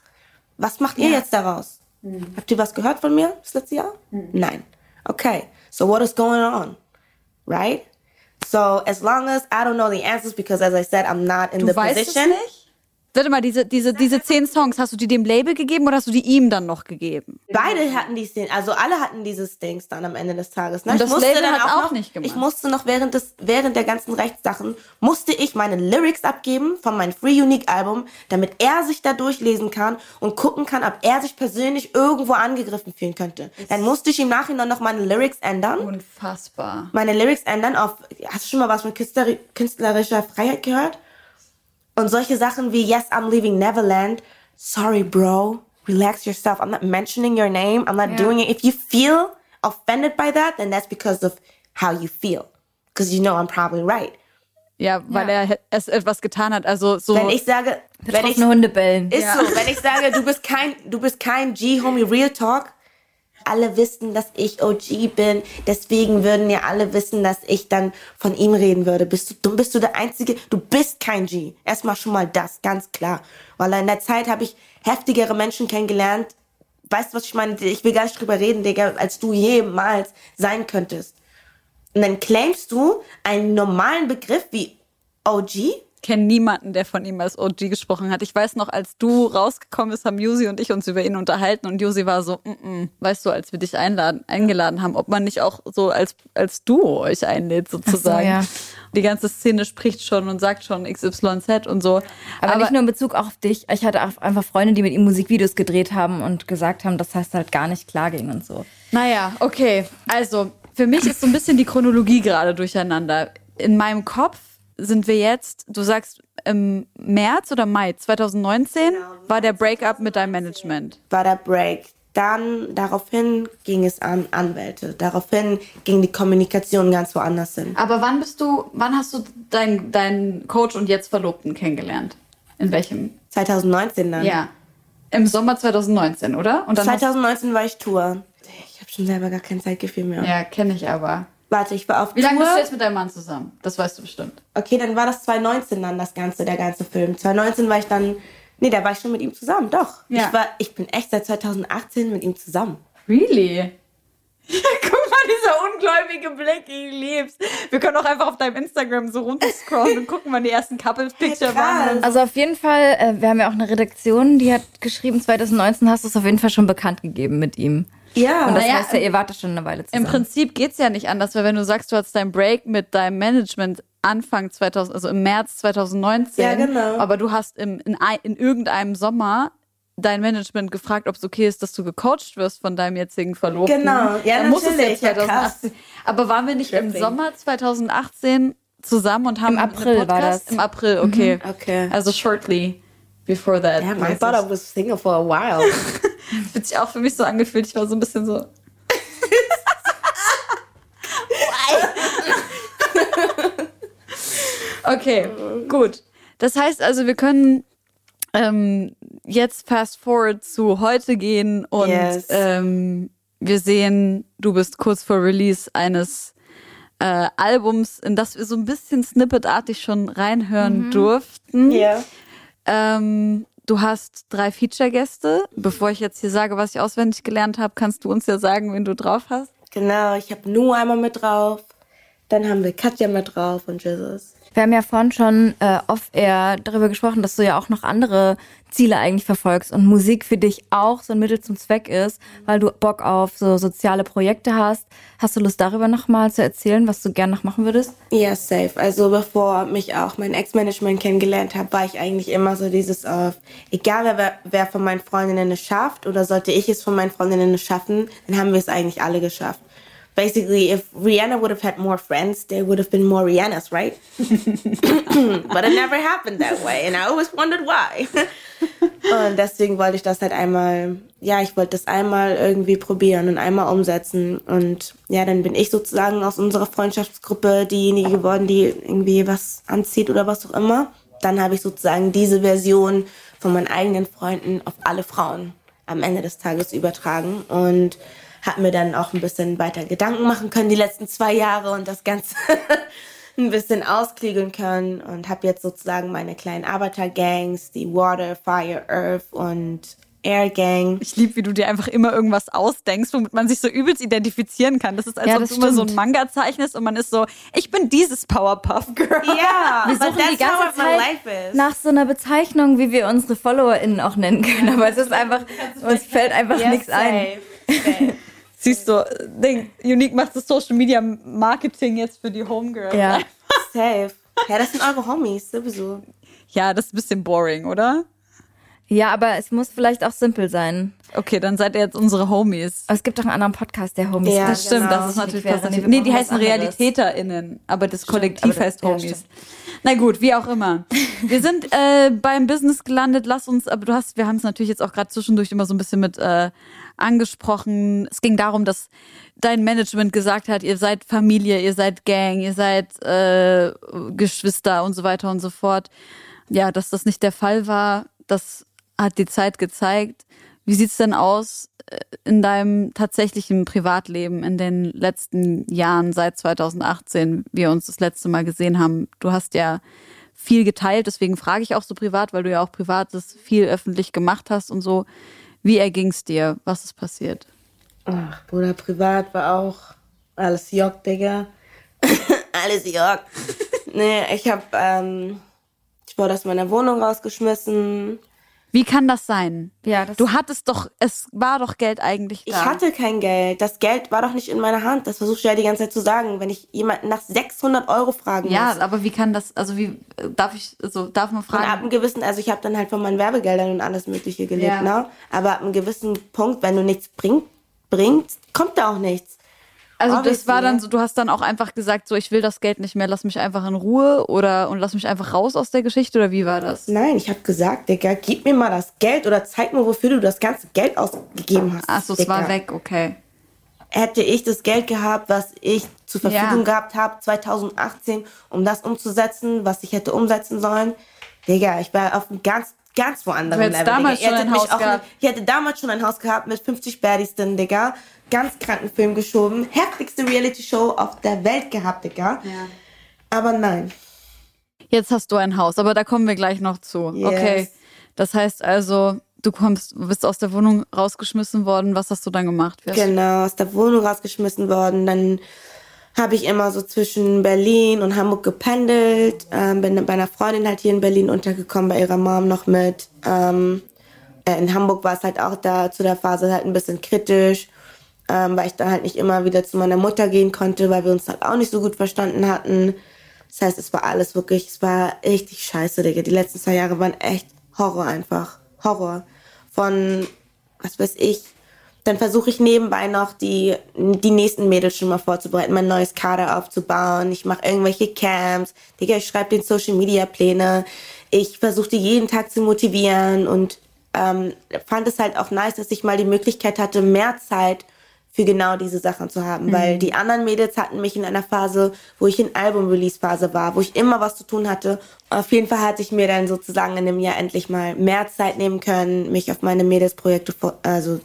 Was macht ihr ja. jetzt daraus? Mhm. Habt ihr was gehört von mir das letzte Jahr? Mhm. Nein. Okay. So what is going on? Right? So as long as I don't know the answers, because as I said, I'm not in du the position. Es nicht? Warte mal, diese, diese, diese zehn Songs, hast du die dem Label gegeben oder hast du die ihm dann noch gegeben? Beide hatten die Szene, also alle hatten dieses Dings dann am Ende des Tages. Ne? Und das Label hat auch, noch, nicht gemacht. Ich musste noch während des, während der ganzen Rechtssachen, musste ich meine Lyrics abgeben von meinem Free Unique Album, damit er sich da durchlesen kann und gucken kann, ob er sich persönlich irgendwo angegriffen fühlen könnte. Dann musste ich im Nachhinein noch meine Lyrics ändern. Unfassbar. Meine Lyrics ändern auf, hast du schon mal was von künstlerischer Freiheit gehört? Und solche Sachen wie Yes, I'm leaving Neverland. Sorry, bro. Relax yourself. I'm not mentioning your name. I'm not yeah. doing it. If you feel offended by that, then that's because of how you feel. Because you know I'm probably right. Ja, weil ja. er es etwas getan hat. Also so. Wenn ich sage, wenn ich Hunde bellen. Ist ja. so. Wenn ich sage, du bist kein, du bist kein G-Homie Real Talk. Alle wissen, dass ich OG bin. Deswegen würden ja alle wissen, dass ich dann von ihm reden würde. Bist du? Bist du der Einzige? Du bist kein G. Erstmal schon mal das, ganz klar. Weil in der Zeit habe ich heftigere Menschen kennengelernt. Weißt du, was ich meine? Ich will gar nicht drüber reden, Digga, als du jemals sein könntest. Und dann claimst du einen normalen Begriff wie OG? Kenne niemanden, der von ihm als OG gesprochen hat. Ich weiß noch, als du rausgekommen bist, haben Yusi und ich uns über ihn unterhalten und Yusi war so, mm -mm, weißt du, als wir dich einladen, eingeladen haben, ob man nicht auch so als, als Duo euch einlädt sozusagen. So, ja. Die ganze Szene spricht schon und sagt schon XYZ und so. Aber, Aber nicht nur in Bezug auf dich. Ich hatte einfach Freunde, die mit ihm Musikvideos gedreht haben und gesagt haben, dass das halt gar nicht klar ging und so. Naja, okay. Also, für mich ist so ein bisschen die Chronologie gerade durcheinander. In meinem Kopf sind wir jetzt, du sagst im März oder Mai 2019 genau, war der Breakup mit deinem Management. War der Break. Dann daraufhin ging es an Anwälte. Daraufhin ging die Kommunikation ganz woanders hin. Aber wann bist du, wann hast du deinen dein Coach und jetzt Verlobten kennengelernt? In welchem? 2019 dann. Ja. Im Sommer 2019, oder? Und dann 2019 war ich Tour. Ich habe schon selber gar kein Zeitgefühl mehr. Ja, kenne ich aber. Warte, ich war auf Wie lange bist du jetzt mit deinem Mann zusammen? Das weißt du bestimmt. Okay, dann war das 2019 dann das ganze, der ganze Film. 2019 war ich dann, nee, da war ich schon mit ihm zusammen, doch. Ja. Ich, war, ich bin echt seit 2018 mit ihm zusammen. Really? Ja, guck mal, dieser ungläubige Blick, ich lieb's. Wir können auch einfach auf deinem Instagram so runterscrollen und gucken, wann die ersten Couple-Picture waren. Also auf jeden Fall, äh, wir haben ja auch eine Redaktion, die hat geschrieben, 2019 hast du es auf jeden Fall schon bekannt gegeben mit ihm. Ja. Und das naja, heißt ja, ihr wartet schon eine Weile zusammen. Im Prinzip geht es ja nicht anders, weil wenn du sagst, du hast deinen Break mit deinem Management Anfang 2000, also im März 2019. Ja, genau. Aber du hast im, in, in irgendeinem Sommer dein Management gefragt, ob es okay ist, dass du gecoacht wirst von deinem jetzigen Verlobten. Genau, ja, Dann muss es ja 2018. Ja, Aber waren wir nicht Tripping. im Sommer 2018 zusammen und haben im April war das. Im April, okay. Mhm. Okay. Also shortly before that. Yeah, I thought I was single for a while. Wird sich auch für mich so angefühlt. Ich war so ein bisschen so. okay, gut. Das heißt also, wir können ähm, jetzt fast forward zu heute gehen und yes. ähm, wir sehen, du bist kurz vor Release eines äh, Albums, in das wir so ein bisschen snippetartig schon reinhören mhm. durften. Ja. Ähm, Du hast drei Feature-Gäste. Bevor ich jetzt hier sage, was ich auswendig gelernt habe, kannst du uns ja sagen, wen du drauf hast. Genau, ich habe Nu einmal mit drauf. Dann haben wir Katja mit drauf und Jesus. Wir haben ja vorhin schon äh, off-air darüber gesprochen, dass du ja auch noch andere Ziele eigentlich verfolgst und Musik für dich auch so ein Mittel zum Zweck ist, weil du Bock auf so soziale Projekte hast. Hast du Lust darüber nochmal zu erzählen, was du gerne noch machen würdest? Ja, safe. Also bevor mich auch mein Ex-Management kennengelernt hat, war ich eigentlich immer so dieses auf, egal wer, wer von meinen Freundinnen es schafft oder sollte ich es von meinen Freundinnen schaffen, dann haben wir es eigentlich alle geschafft basically, if Rihanna would have had more friends, there would have been more Rihannas, right? but it never happened that way, and I always wondered why. und deswegen wollte ich das halt einmal, ja, ich wollte das einmal irgendwie probieren und einmal umsetzen. Und ja, dann bin ich sozusagen aus unserer Freundschaftsgruppe diejenige geworden, die irgendwie was anzieht oder was auch immer. Dann habe ich sozusagen diese Version von meinen eigenen Freunden auf alle Frauen am Ende des Tages übertragen und hat mir dann auch ein bisschen weiter Gedanken machen können die letzten zwei Jahre und das Ganze ein bisschen auskliegeln können und habe jetzt sozusagen meine kleinen Arbeitergangs, die Water, Fire, Earth und Air Gang. Ich liebe, wie du dir einfach immer irgendwas ausdenkst, womit man sich so übelst identifizieren kann. Das ist, als ja, ob du immer so ein Manga zeichnest und man ist so, ich bin dieses Powerpuff Girl. Ja, wir suchen die ganze Zeit nach so einer Bezeichnung, wie wir unsere FollowerInnen auch nennen können. Aber es ist einfach, uns fällt einfach yes, nichts ein. Safe. Siehst du, denk, Unique macht das Social Media Marketing jetzt für die Homegirls. Ja, safe. Ja, das sind eure Homies, sowieso. Ja, das ist ein bisschen boring, oder? Ja, aber es muss vielleicht auch simpel sein. Okay, dann seid ihr jetzt unsere Homies. Aber es gibt doch einen anderen Podcast, der Homies Ja, das stimmt, genau. das ist natürlich positiv. Nee, die heißen RealitäterInnen, aber das stimmt, Kollektiv aber heißt Homies. Ja, Na gut, wie auch immer. Wir sind äh, beim Business gelandet. Lass uns, aber du hast, wir haben es natürlich jetzt auch gerade zwischendurch immer so ein bisschen mit äh, angesprochen. Es ging darum, dass dein Management gesagt hat, ihr seid Familie, ihr seid Gang, ihr seid äh, Geschwister und so weiter und so fort. Ja, dass das nicht der Fall war, das hat die Zeit gezeigt. Wie sieht's denn aus äh, in deinem tatsächlichen Privatleben in den letzten Jahren, seit 2018, wir uns das letzte Mal gesehen haben? Du hast ja viel geteilt, deswegen frage ich auch so privat, weil du ja auch privates viel öffentlich gemacht hast und so. Wie erging es dir? Was ist passiert? Ach, Bruder, privat war auch alles Jock, Digga. alles Jock. nee, ich hab, ähm, ich wurde aus meiner Wohnung rausgeschmissen. Wie kann das sein? Ja, das du hattest doch, es war doch Geld eigentlich da. Ich hatte kein Geld. Das Geld war doch nicht in meiner Hand. Das versuche ich ja die ganze Zeit zu sagen. Wenn ich jemanden nach 600 Euro fragen ja, muss. Ja, aber wie kann das, also wie, darf ich, so, darf man fragen? Und ab einem gewissen, also ich habe dann halt von meinen Werbegeldern und alles Mögliche gelebt, ja. ne? Aber ab einem gewissen Punkt, wenn du nichts bringt, bringt, kommt da auch nichts. Also Obviously. das war dann so, du hast dann auch einfach gesagt, so ich will das Geld nicht mehr, lass mich einfach in Ruhe oder und lass mich einfach raus aus der Geschichte oder wie war das? Nein, ich habe gesagt, Digga, gib mir mal das Geld oder zeig mir, wofür du das ganze Geld ausgegeben hast. Achso, es war weg, okay. Hätte ich das Geld gehabt, was ich zur Verfügung ja. gehabt habe 2018, um das umzusetzen, was ich hätte umsetzen sollen, Digga, ich war auf einem ganz ganz woanders Level. Damals schon ein Haus gehabt. ich hätte damals schon ein Haus gehabt mit 50 Baddies drin, Digga ganz kranken Film geschoben, heftigste Reality-Show auf der Welt gehabt, Digga. Ja. Aber nein. Jetzt hast du ein Haus, aber da kommen wir gleich noch zu. Yes. Okay. Das heißt also, du kommst, bist aus der Wohnung rausgeschmissen worden. Was hast du dann gemacht? Genau, aus der Wohnung rausgeschmissen worden. Dann habe ich immer so zwischen Berlin und Hamburg gependelt. Ähm, bin bei einer Freundin halt hier in Berlin untergekommen, bei ihrer Mom noch mit. Ähm, äh, in Hamburg war es halt auch da zu der Phase halt ein bisschen kritisch ähm, weil ich dann halt nicht immer wieder zu meiner Mutter gehen konnte, weil wir uns halt auch nicht so gut verstanden hatten. Das heißt, es war alles wirklich, es war richtig scheiße, Digga. Die letzten zwei Jahre waren echt Horror einfach. Horror. Von, was weiß ich, dann versuche ich nebenbei noch die, die nächsten Mädels schon mal vorzubereiten, mein neues Kader aufzubauen. Ich mache irgendwelche Camps. Digga, ich schreibe den Social Media Pläne. Ich versuche die jeden Tag zu motivieren und ähm, fand es halt auch nice, dass ich mal die Möglichkeit hatte, mehr Zeit für genau diese Sachen zu haben, mhm. weil die anderen Mädels hatten mich in einer Phase, wo ich in Album-Release-Phase war, wo ich immer was zu tun hatte. Auf jeden Fall hatte ich mir dann sozusagen in dem Jahr endlich mal mehr Zeit nehmen können, mich auf meine Mädelsprojekte also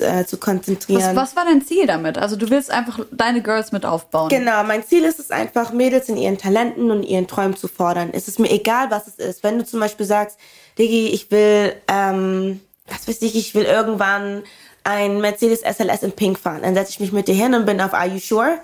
äh, zu konzentrieren. Was, was, war dein Ziel damit? Also du willst einfach deine Girls mit aufbauen. Genau, mein Ziel ist es einfach, Mädels in ihren Talenten und ihren Träumen zu fordern. Es ist mir egal, was es ist. Wenn du zum Beispiel sagst, Diggi, ich will, ähm, was weiß ich, ich will irgendwann ein Mercedes SLS in Pink fahren. Dann setze ich mich mit dir hin und bin auf Are you sure?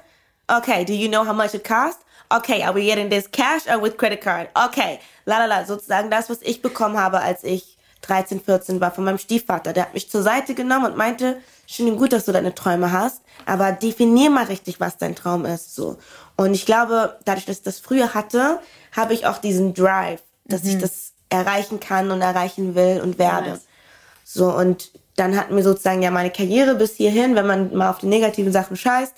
Okay, do you know how much it cost? Okay, are we getting this cash or with credit card? Okay, la la la, sozusagen das, was ich bekommen habe, als ich 13, 14 war von meinem Stiefvater. Der hat mich zur Seite genommen und meinte, schön und gut, dass du deine Träume hast, aber definier mal richtig, was dein Traum ist, so. Und ich glaube, dadurch, dass ich das früher hatte, habe ich auch diesen Drive, dass mhm. ich das erreichen kann und erreichen will und werde. Nice. So, und dann hat mir sozusagen ja meine Karriere bis hierhin, wenn man mal auf die negativen Sachen scheißt,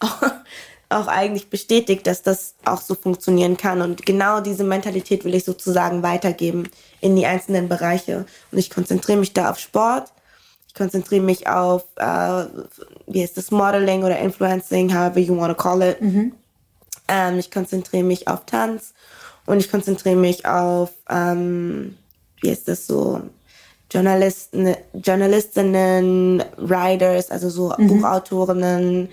auch, eigentlich bestätigt, dass das auch so funktionieren kann. Und genau diese Mentalität will ich sozusagen weitergeben in die einzelnen Bereiche. Und ich konzentriere mich da auf Sport. Ich konzentriere mich auf, äh, wie heißt das, Modeling oder Influencing, however you want to call it. Mhm. Ähm, ich konzentriere mich auf Tanz und ich konzentriere mich auf, ähm, wie ist das so, Journalisten, Journalistinnen, Writers, also so mhm. Buchautorinnen,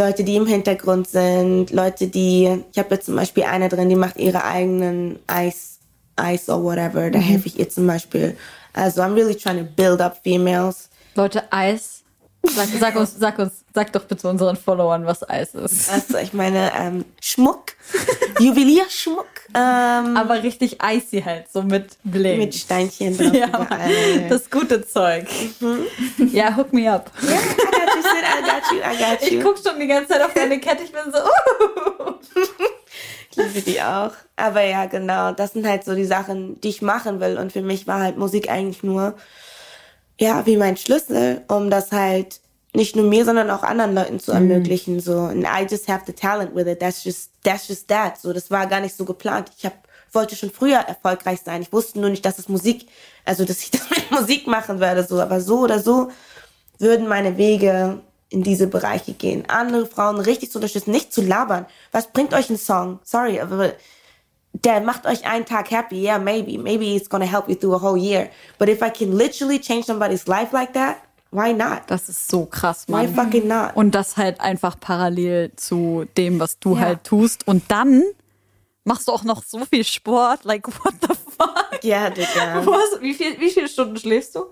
Leute, die im Hintergrund sind, Leute, die, ich habe jetzt zum Beispiel eine drin, die macht ihre eigenen Eis, Eis or whatever, da mhm. helfe ich ihr zum Beispiel. Also I'm really trying to build up females. Leute, Eis Sag, sag, uns, sag uns, sag doch bitte unseren Followern, was Eis ist. Also ich meine, ähm, Schmuck, Juwelierschmuck. Ähm, Aber richtig icy halt, so mit Bling. Mit Steinchen drauf ja, überall. Das gute Zeug. Mhm. Ja, hook me up. Yeah, I got you, I got you. Ich guck schon die ganze Zeit auf deine Kette, ich bin so, uh. Ich liebe die auch. Aber ja, genau, das sind halt so die Sachen, die ich machen will. Und für mich war halt Musik eigentlich nur ja, wie mein Schlüssel, um das halt nicht nur mir, sondern auch anderen Leuten zu mhm. ermöglichen. Mm. So, and I just have the talent with it. That's just, that's just that. So, das war gar nicht so geplant. Ich hab, wollte schon früher erfolgreich sein. Ich wusste nur nicht, dass es Musik, also dass ich das mit Musik machen werde. So, aber so oder so würden meine Wege in diese Bereiche gehen. Andere Frauen richtig zu unterstützen, nicht zu labern. Was bringt euch ein Song? Sorry, aber der macht euch einen Tag happy. Yeah, maybe. Maybe it's gonna help you through a whole year. But if I can literally change somebody's life like that, Why not? Das ist so krass, Why Mann. fucking not? Und das halt einfach parallel zu dem, was du Ja. halt tust. Und dann machst du auch noch so viel Sport. Like, what the fuck? Ja, Digga. Was? Wie, viel, wie viele Stunden schläfst du?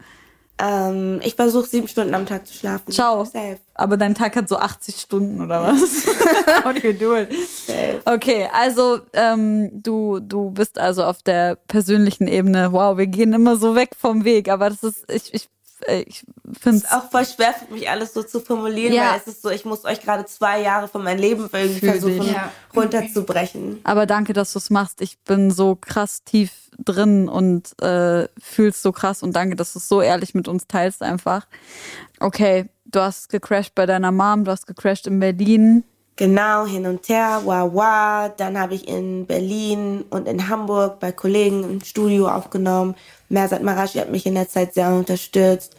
Ähm, ich versuche sieben Stunden am Tag zu schlafen. Ciao. Safe. Aber dein Tag hat so 80 Stunden oder was? How do you do it? Safe. Okay, also ähm, du, du bist also auf der persönlichen Ebene. Wow, wir gehen immer so weg vom Weg, aber das ist, ich, ich, ich finde ist auch voll schwer für mich alles so zu formulieren, Ja. weil es ist so, ich muss euch gerade zwei Jahre von meinem Leben irgendwie Fühl versuchen. Ja. runterzubrechen. Aber danke, dass du es machst. Ich bin so krass tief drin und äh, fühlst so krass und danke, dass du es so ehrlich mit uns teilst einfach. Okay, du hast gecrashed bei deiner Mom, du hast gecrashed in Berlin. Genau, hin und her, wah wah. Dann habe ich in Berlin und in Hamburg bei Kollegen im Studio aufgenommen. Mersat Marashi hat mich in der Zeit sehr unterstützt.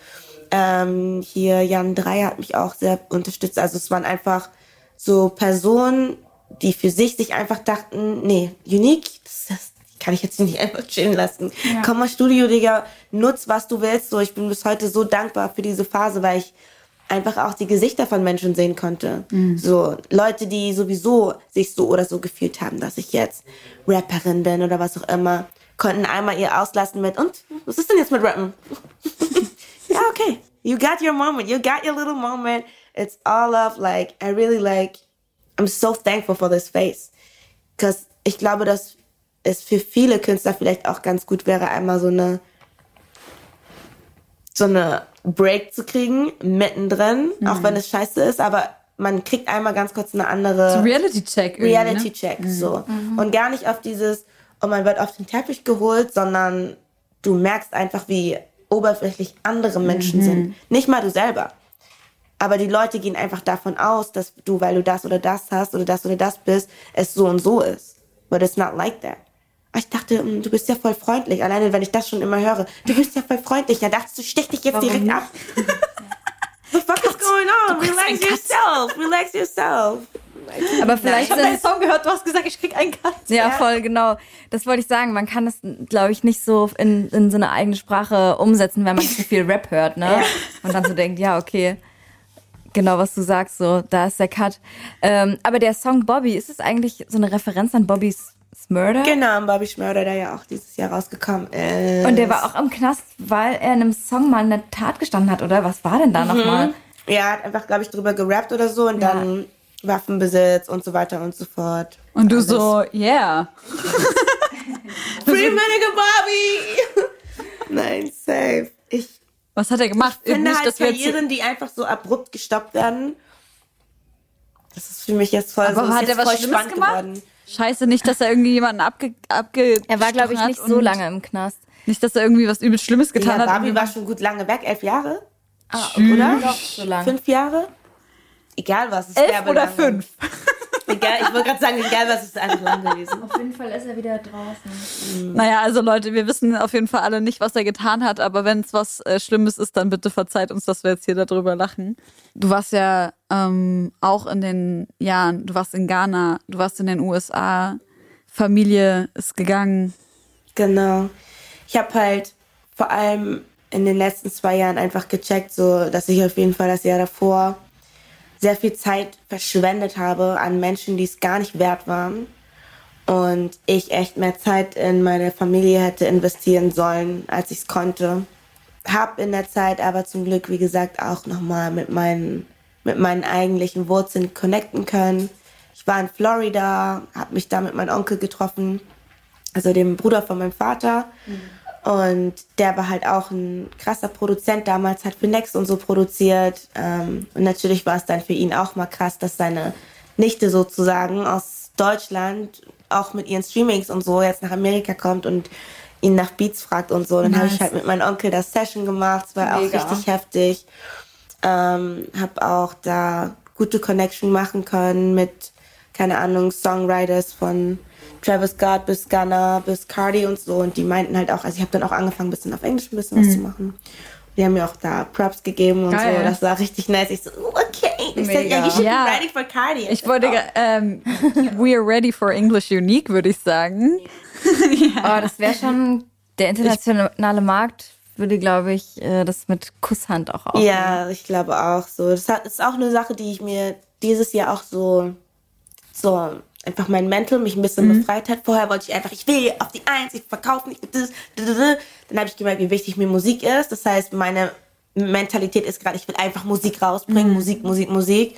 Ähm, hier Jan Drei hat mich auch sehr unterstützt. Also es waren einfach so Personen, die für sich sich einfach dachten, nee, Unique, das, das kann ich jetzt nicht einfach chillen lassen. Komm mal Studio, Digga, nutz, was du willst. So, ich bin bis heute so dankbar für diese Phase, weil ich einfach auch die Gesichter von Menschen sehen konnte. So Leute, die sowieso sich so oder so gefühlt haben, dass ich jetzt Rapperin bin oder was auch immer, konnten einmal ihr auslassen mit und was ist denn jetzt mit Rappen? ja, okay. You got your moment. You got your little moment. It's all of like I really like I'm so thankful for this face. Cause ich glaube, dass es für viele Künstler vielleicht auch ganz gut wäre, einmal so eine so eine Break zu kriegen, mittendrin, auch wenn es scheiße ist, aber man kriegt einmal ganz kurz eine andere Reality-Check. Reality-Check, so. Und gar nicht auf dieses, oh, man wird auf den Teppich geholt, sondern du merkst einfach, wie oberflächlich andere Menschen sind. Nicht mal du selber. Aber die Leute gehen einfach davon aus, dass du, weil du das oder das hast oder das oder das bist, es so und so ist. But it's not like that. Ich dachte, mm, du bist ja voll freundlich. Alleine, wenn ich das schon immer höre. Du bist ja voll freundlich. Da dachtest du, stech dich jetzt direkt ab. The fuck is going on? Relax yourself. Relax yourself. Aber vielleicht Ich habe deinen Song gehört, du hast gesagt, ich krieg einen Cut. Ja, voll, genau. Das wollte ich sagen. Man kann das, glaube ich, nicht so in, in so eine eigene Sprache umsetzen, wenn man zu viel Rap hört, ne? Und dann so denkt, ja, okay. Genau, was du sagst, so, da ist der Cut. Ähm, aber der Song Bobby, ist es eigentlich so eine Referenz an Bobby's Murder? Genau, Bobby Schmörder, der ja auch dieses Jahr rausgekommen ist. Und der war auch im Knast, weil er in einem Song mal eine Tat gestanden hat, oder? Was war denn da nochmal? Ja, er hat einfach, glaube ich, drüber gerappt oder so und Ja. dann Waffenbesitz und so weiter und so fort. Und du Alles. so, yeah. Free Vinegar Bobby! Nein, safe. Ich Was hat er gemacht? finde Nicht, halt dass wir jetzt- Karrieren, die einfach so abrupt gestoppt werden. Das ist für mich jetzt voll, Aber so, hat er was Schlimmes spannend gemacht? geworden. Scheiße, nicht, dass er irgendwie jemanden abge, abge Er war, glaube ich, nicht so lange im Knast. Nicht, dass er irgendwie was übel Schlimmes Ja, getan hat. Barbie war schon gut lange weg, elf Jahre, Ah, oder? Doch, so lange. Fünf Jahre? Egal was, es elf oder lange. fünf. Egal, ich wollte gerade sagen, egal was, es ist einfach lang gewesen. Auf jeden Fall ist er wieder draußen. Naja, also Leute, wir wissen auf jeden Fall alle nicht, was er getan hat, aber wenn es was äh, Schlimmes ist, dann bitte verzeiht uns, dass wir jetzt hier darüber lachen. Du warst ja ähm, auch in den Jahren, du warst in Ghana, du warst in den USA, Familie ist gegangen. Genau. Ich habe halt vor allem in den letzten zwei Jahren einfach gecheckt, so dass ich auf jeden Fall das Jahr davor sehr viel Zeit verschwendet habe an Menschen, die es gar nicht wert waren. Und ich echt mehr Zeit in meine Familie hätte investieren sollen, als ich es konnte. Hab in der Zeit aber zum Glück, wie gesagt, auch nochmal mit meinen, mit meinen eigentlichen Wurzeln connecten können. Ich war in Florida, habe mich da mit meinem Onkel getroffen, also dem Bruder von meinem Vater. Und der war halt auch ein krasser Produzent damals, hat für Next und so produziert. Ähm, und natürlich war es dann für ihn auch mal krass, dass seine Nichte sozusagen aus Deutschland auch mit ihren Streamings und so jetzt nach Amerika kommt und ihn nach Beats fragt und so. Dann habe ich halt mit meinem Onkel das Session gemacht, es war Mega. auch richtig heftig. Ähm, habe auch da gute Connection machen können mit, keine Ahnung, Songwriters von Travis Scott bis Gunna bis Cardi und so. Und die meinten halt auch, also ich habe dann auch angefangen, ein bisschen auf Englisch ein bisschen was zu machen. Die haben mir auch da Props gegeben und Geil. so. Das war richtig nice. Ich so, okay. Ich said, yeah, you should Ja. be ready for Cardi. Ich wollte, ge- ähm, we are ready for English Unique, würde ich sagen. Oh, das wäre schon der internationale Markt würde, glaube ich, äh, das mit Kusshand auch aufnehmen. Ja, ich glaube auch so. Das ist auch eine Sache, die ich mir dieses Jahr auch so, so einfach mein Mental mich ein bisschen befreit hat. Vorher wollte ich einfach, ich will auf die Eins, ich verkaufe nicht. Dann habe ich gemerkt, wie wichtig mir Musik ist. Das heißt, meine Mentalität ist gerade, ich will einfach Musik rausbringen, Musik, Musik, Musik.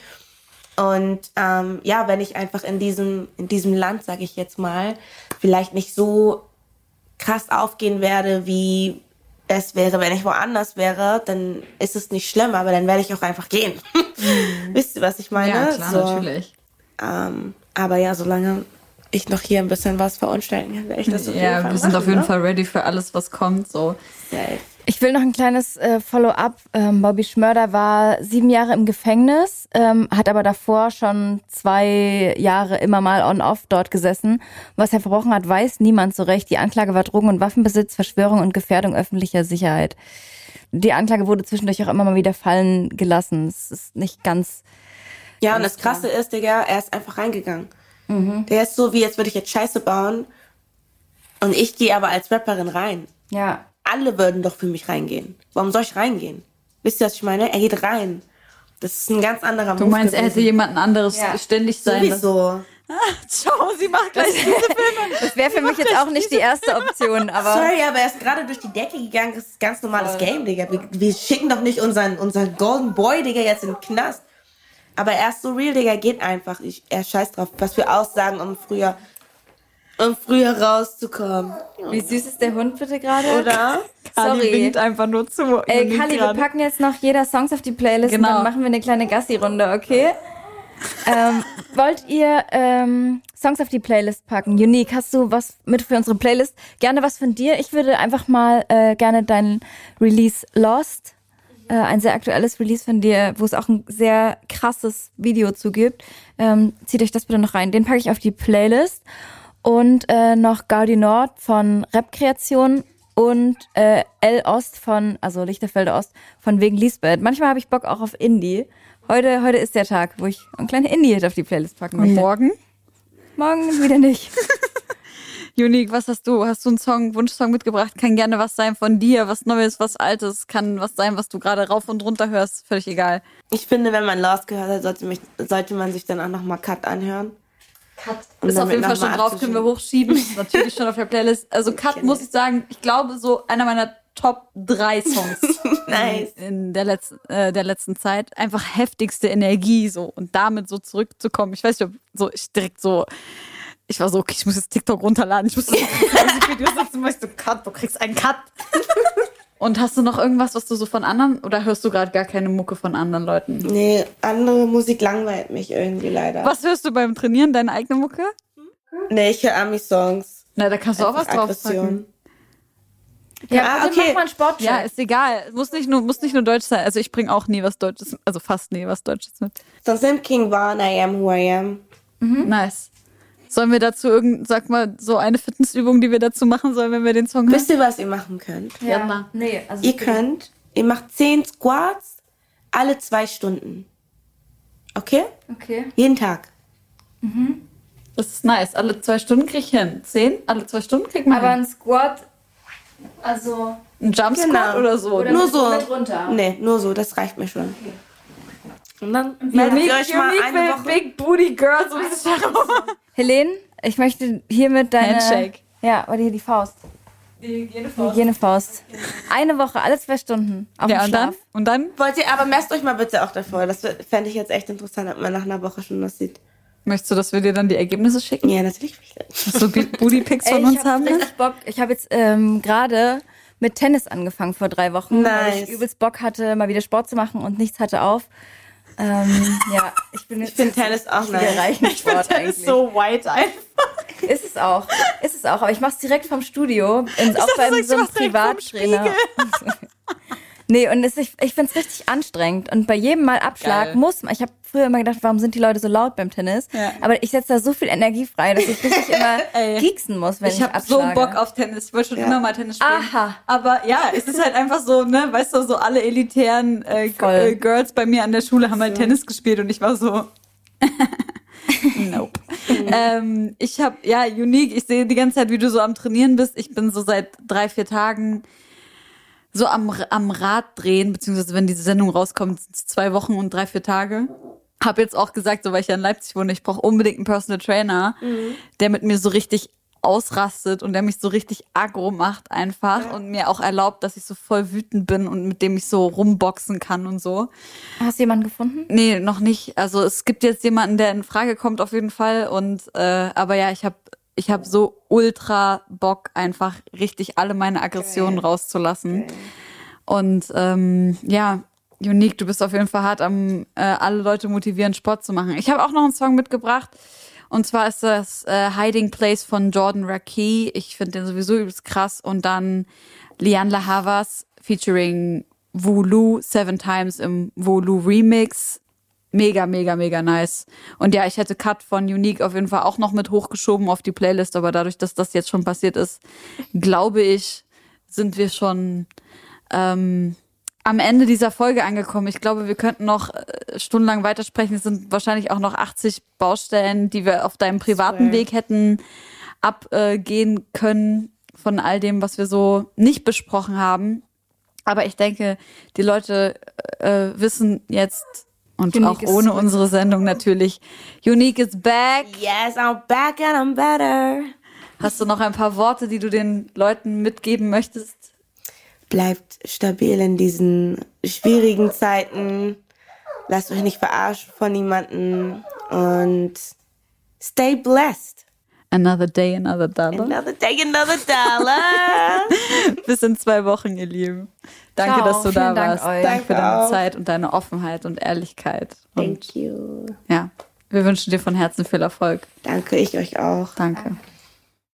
Und ähm, ja, wenn ich einfach in diesem, in diesem Land, sage ich jetzt mal, vielleicht nicht so krass aufgehen werde, wie es wäre, wenn ich woanders wäre, dann ist es nicht schlimm, aber dann werde ich auch einfach gehen. Wisst ihr, was ich meine? Ja, klar, So, natürlich. Ähm, aber ja, solange ich noch hier ein bisschen was verunstalten kann, werde ich das auf jeden Ja, Fall wir sind machen, auf jeden ne? Fall ready für alles, was kommt. So. Safe. Ich will noch ein kleines äh, Follow-up. Ähm, Bobby Schmörder war sieben Jahre im Gefängnis, ähm, hat aber davor schon zwei Jahre immer mal on-off dort gesessen. Was er verbrochen hat, weiß niemand so recht. Die Anklage war Drogen- und Waffenbesitz, Verschwörung und Gefährdung öffentlicher Sicherheit. Die Anklage wurde zwischendurch auch immer mal wieder fallen gelassen. Es ist nicht ganz. Ja, und das Krasse ist, Digga, er ist einfach reingegangen. Der ist so, wie jetzt würde ich jetzt Scheiße bauen. Und ich gehe aber als Rapperin rein. Ja. Alle würden doch für mich reingehen. Warum soll ich reingehen? Wisst ihr, was ich meine? Er geht rein. Das ist ein ganz anderer Du meinst, er hätte jemanden anderes Ja. ständig sein lassen? Sowieso. Ciao, sie macht gleich diese Filme. Das wäre für mich jetzt auch nicht die erste Option, aber. Sorry, aber er ist gerade durch die Decke gegangen. Das ist ganz normales Game, Digga. Wir, wir schicken doch nicht unseren, unseren Golden Boy, Digga, jetzt in den Knast. Aber er ist so real, Digga, geht einfach. Ich, er scheißt drauf, was wir aussagen, um früher, um früher rauszukommen. Wie süß ist der Hund bitte gerade? Oder? Kali Sorry. winkt einfach nur zu. Ey, Kali, wir packen jetzt noch jeder Songs auf die Playlist Genau. und dann machen wir eine kleine Gassi-Runde, okay? ähm, wollt ihr ähm, Songs auf die Playlist packen? Unique, hast du was mit für unsere Playlist? Gerne was von dir. Ich würde einfach mal äh, gerne deinen Release Lost, äh, ein sehr aktuelles Release von dir, wo es auch ein sehr krasses Video zu gibt. Ähm, zieht euch das bitte noch rein. Den packe ich auf die Playlist. Und äh, noch Gaudi Nord von Rap Kreation und äh, L Ost von, also Lichterfelder Ost, von wegen Lisbeth. Manchmal habe ich Bock auch auf Indie. Heute, heute ist der Tag, wo ich ein kleine Indie-Hit auf die Playlist packen Und möchte. morgen? Morgen wieder nicht. Unique, was hast du? Hast du einen Song, Wunschsong mitgebracht? Kann gerne was sein von dir, was Neues, was Altes, kann was sein, was du gerade rauf und runter hörst, völlig egal. Ich finde, wenn man Lost gehört hat, sollte, mich, sollte man sich dann auch nochmal Cut anhören. Um Ist auf jeden Fall schon drauf, können wir hochschieben. Ist natürlich schon auf der Playlist. Also Cut kenn muss ich. ich sagen, ich glaube so einer meiner Top drei Songs Nice. in der letzten, äh, der letzten Zeit. Einfach heftigste Energie so und damit so zurückzukommen. Ich weiß nicht, ob so ich direkt so ich war so, okay, ich muss jetzt TikTok runterladen. Ich muss das Musikvideo setzen, weißt du, Cut, du kriegst einen Cut. Und hast du noch irgendwas, was du so von anderen oder hörst du gerade gar keine Mucke von anderen Leuten? Nee, andere Musik langweilt mich irgendwie leider. Was hörst du beim Trainieren? Deine eigene Mucke? Nee, ich höre Ami-Songs. Na, da kannst du auch was Einfach draufpacken. Ja, Ah, bitte okay. mach mal einen Sport. Ja, ist egal. Muss nicht nur, muss nicht nur Deutsch sein. Also ich bringe auch nie was Deutsches, also fast nie was Deutsches mit. Sonst nimmt King Von, I Am Who I Am. Nice. Sollen wir dazu irgend, sag mal, so eine Fitnessübung, die wir dazu machen sollen, wenn wir den Song hören? Wisst ihr, was ihr machen könnt? ja. Jana. Nee, also Ihr könnt, ihr macht 10 Squats alle zwei Stunden. Okay? Okay. Jeden Tag. Das ist nice. Alle zwei Stunden krieg ich hin. Zehn? Alle zwei Stunden krieg man Aber hin. ein Squat, also Ein Jump Squat Genau. oder so. Oder- Nur mit- so. mit runter? Nee, nur so, das reicht mir schon. Und dann meldet ihr euch mal eine Woche. Big Booty Girls. herum. Helene, ich möchte hiermit deine Handshake. Ja, oder hier die Faust. Die Hygienefaust. Eine Woche, alle zwei Stunden. Auf Ja, dem und dann? Schlaf. Und dann Wollt ihr, aber messt euch mal bitte auch davor. Das fände ich jetzt echt interessant, ob man nach einer Woche schon das sieht. möchtest du, dass wir dir dann die Ergebnisse schicken? Ja, natürlich. So Booty Pics Ey, von ich uns hab haben? ne? richtig Bock. Ich habe jetzt ähm, gerade mit Tennis angefangen vor drei Wochen, weil Nice. ich übelst Bock hatte, mal wieder Sport zu machen und nichts hatte auf. Ähm, ja, ich bin jetzt Ich finde Tennis auch nice. Das eigentlich. ist so white einfach. Ist es auch. Ist es auch. Aber ich mache es direkt vom Studio. Und auch beim so einem Privattrainer. nee, und es, ich, ich finde es richtig anstrengend. Und bei jedem Mal Abschlag Geil. muss man. Ich habe früher immer gedacht, warum sind die Leute so laut beim Tennis? Ja. Aber ich setze da so viel Energie frei, dass ich richtig immer Ey. gieksen muss, wenn ich, Ich habe so. Bock auf Tennis. Ich wollte schon immer mal Tennis spielen. Aha. Aber ja, es ist halt einfach so, ne, weißt du, so alle elitären äh, äh, Girls bei mir an der Schule haben halt Tennis gespielt und ich war so. nope. ähm, ich habe, ja, unique, ich sehe die ganze Zeit, wie du so am Trainieren bist. Ich bin so seit drei, vier Tagen so am, am Rad drehen, beziehungsweise wenn diese Sendung rauskommt, zwei Wochen und drei, vier Tage. Hab jetzt auch gesagt, so weil ich ja in Leipzig wohne, ich brauche unbedingt einen Personal Trainer, mhm. der mit mir so richtig ausrastet und der mich so richtig aggro macht einfach ja. und mir auch erlaubt, dass ich so voll wütend bin und mit dem ich so rumboxen kann und so. Hast du jemanden gefunden? Nee, noch nicht. Also es gibt jetzt jemanden, der in Frage kommt auf jeden Fall und äh, aber ja, ich habe ich habe so ultra Bock einfach richtig alle meine Aggressionen okay. rauszulassen. Okay. Und ähm, ja, Unique, du bist auf jeden Fall hart am äh, alle Leute motivieren, Sport zu machen. Ich habe auch noch einen Song mitgebracht. Und zwar ist das äh, Hiding Place von Jordan Rakey. Ich finde den sowieso übelst krass. Und dann Lian La Havas featuring Vulu Seven Times im Vulu Remix. Mega, mega, mega nice. Und ja, ich hätte Cut von Unique auf jeden Fall auch noch mit hochgeschoben auf die Playlist, aber dadurch, dass das jetzt schon passiert ist, glaube ich, sind wir schon ähm, am Ende dieser Folge angekommen. Ich glaube, wir könnten noch äh, stundenlang weitersprechen. Es sind wahrscheinlich auch noch 80 Baustellen, die wir auf deinem privaten Sorry. Weg hätten abgehen können von all dem, was wir so nicht besprochen haben. Aber ich denke, die Leute äh, wissen jetzt und Unique auch ohne unsere Sendung natürlich, Unique is back. Yes, I'm back and I'm better. Hast du noch ein paar Worte, die du den Leuten mitgeben möchtest? Bleibt stabil in diesen schwierigen Zeiten. Lasst euch nicht verarschen von niemanden und stay blessed. Another day, another dollar. Another day, another dollar. Bis in zwei Wochen, ihr Lieben. Danke, Ciao. dass du da Dank warst. Euch. Danke für deine Zeit und deine Offenheit und Ehrlichkeit. Thank you. Ja, wir wünschen dir von Herzen viel Erfolg. Danke, ich euch auch. Danke.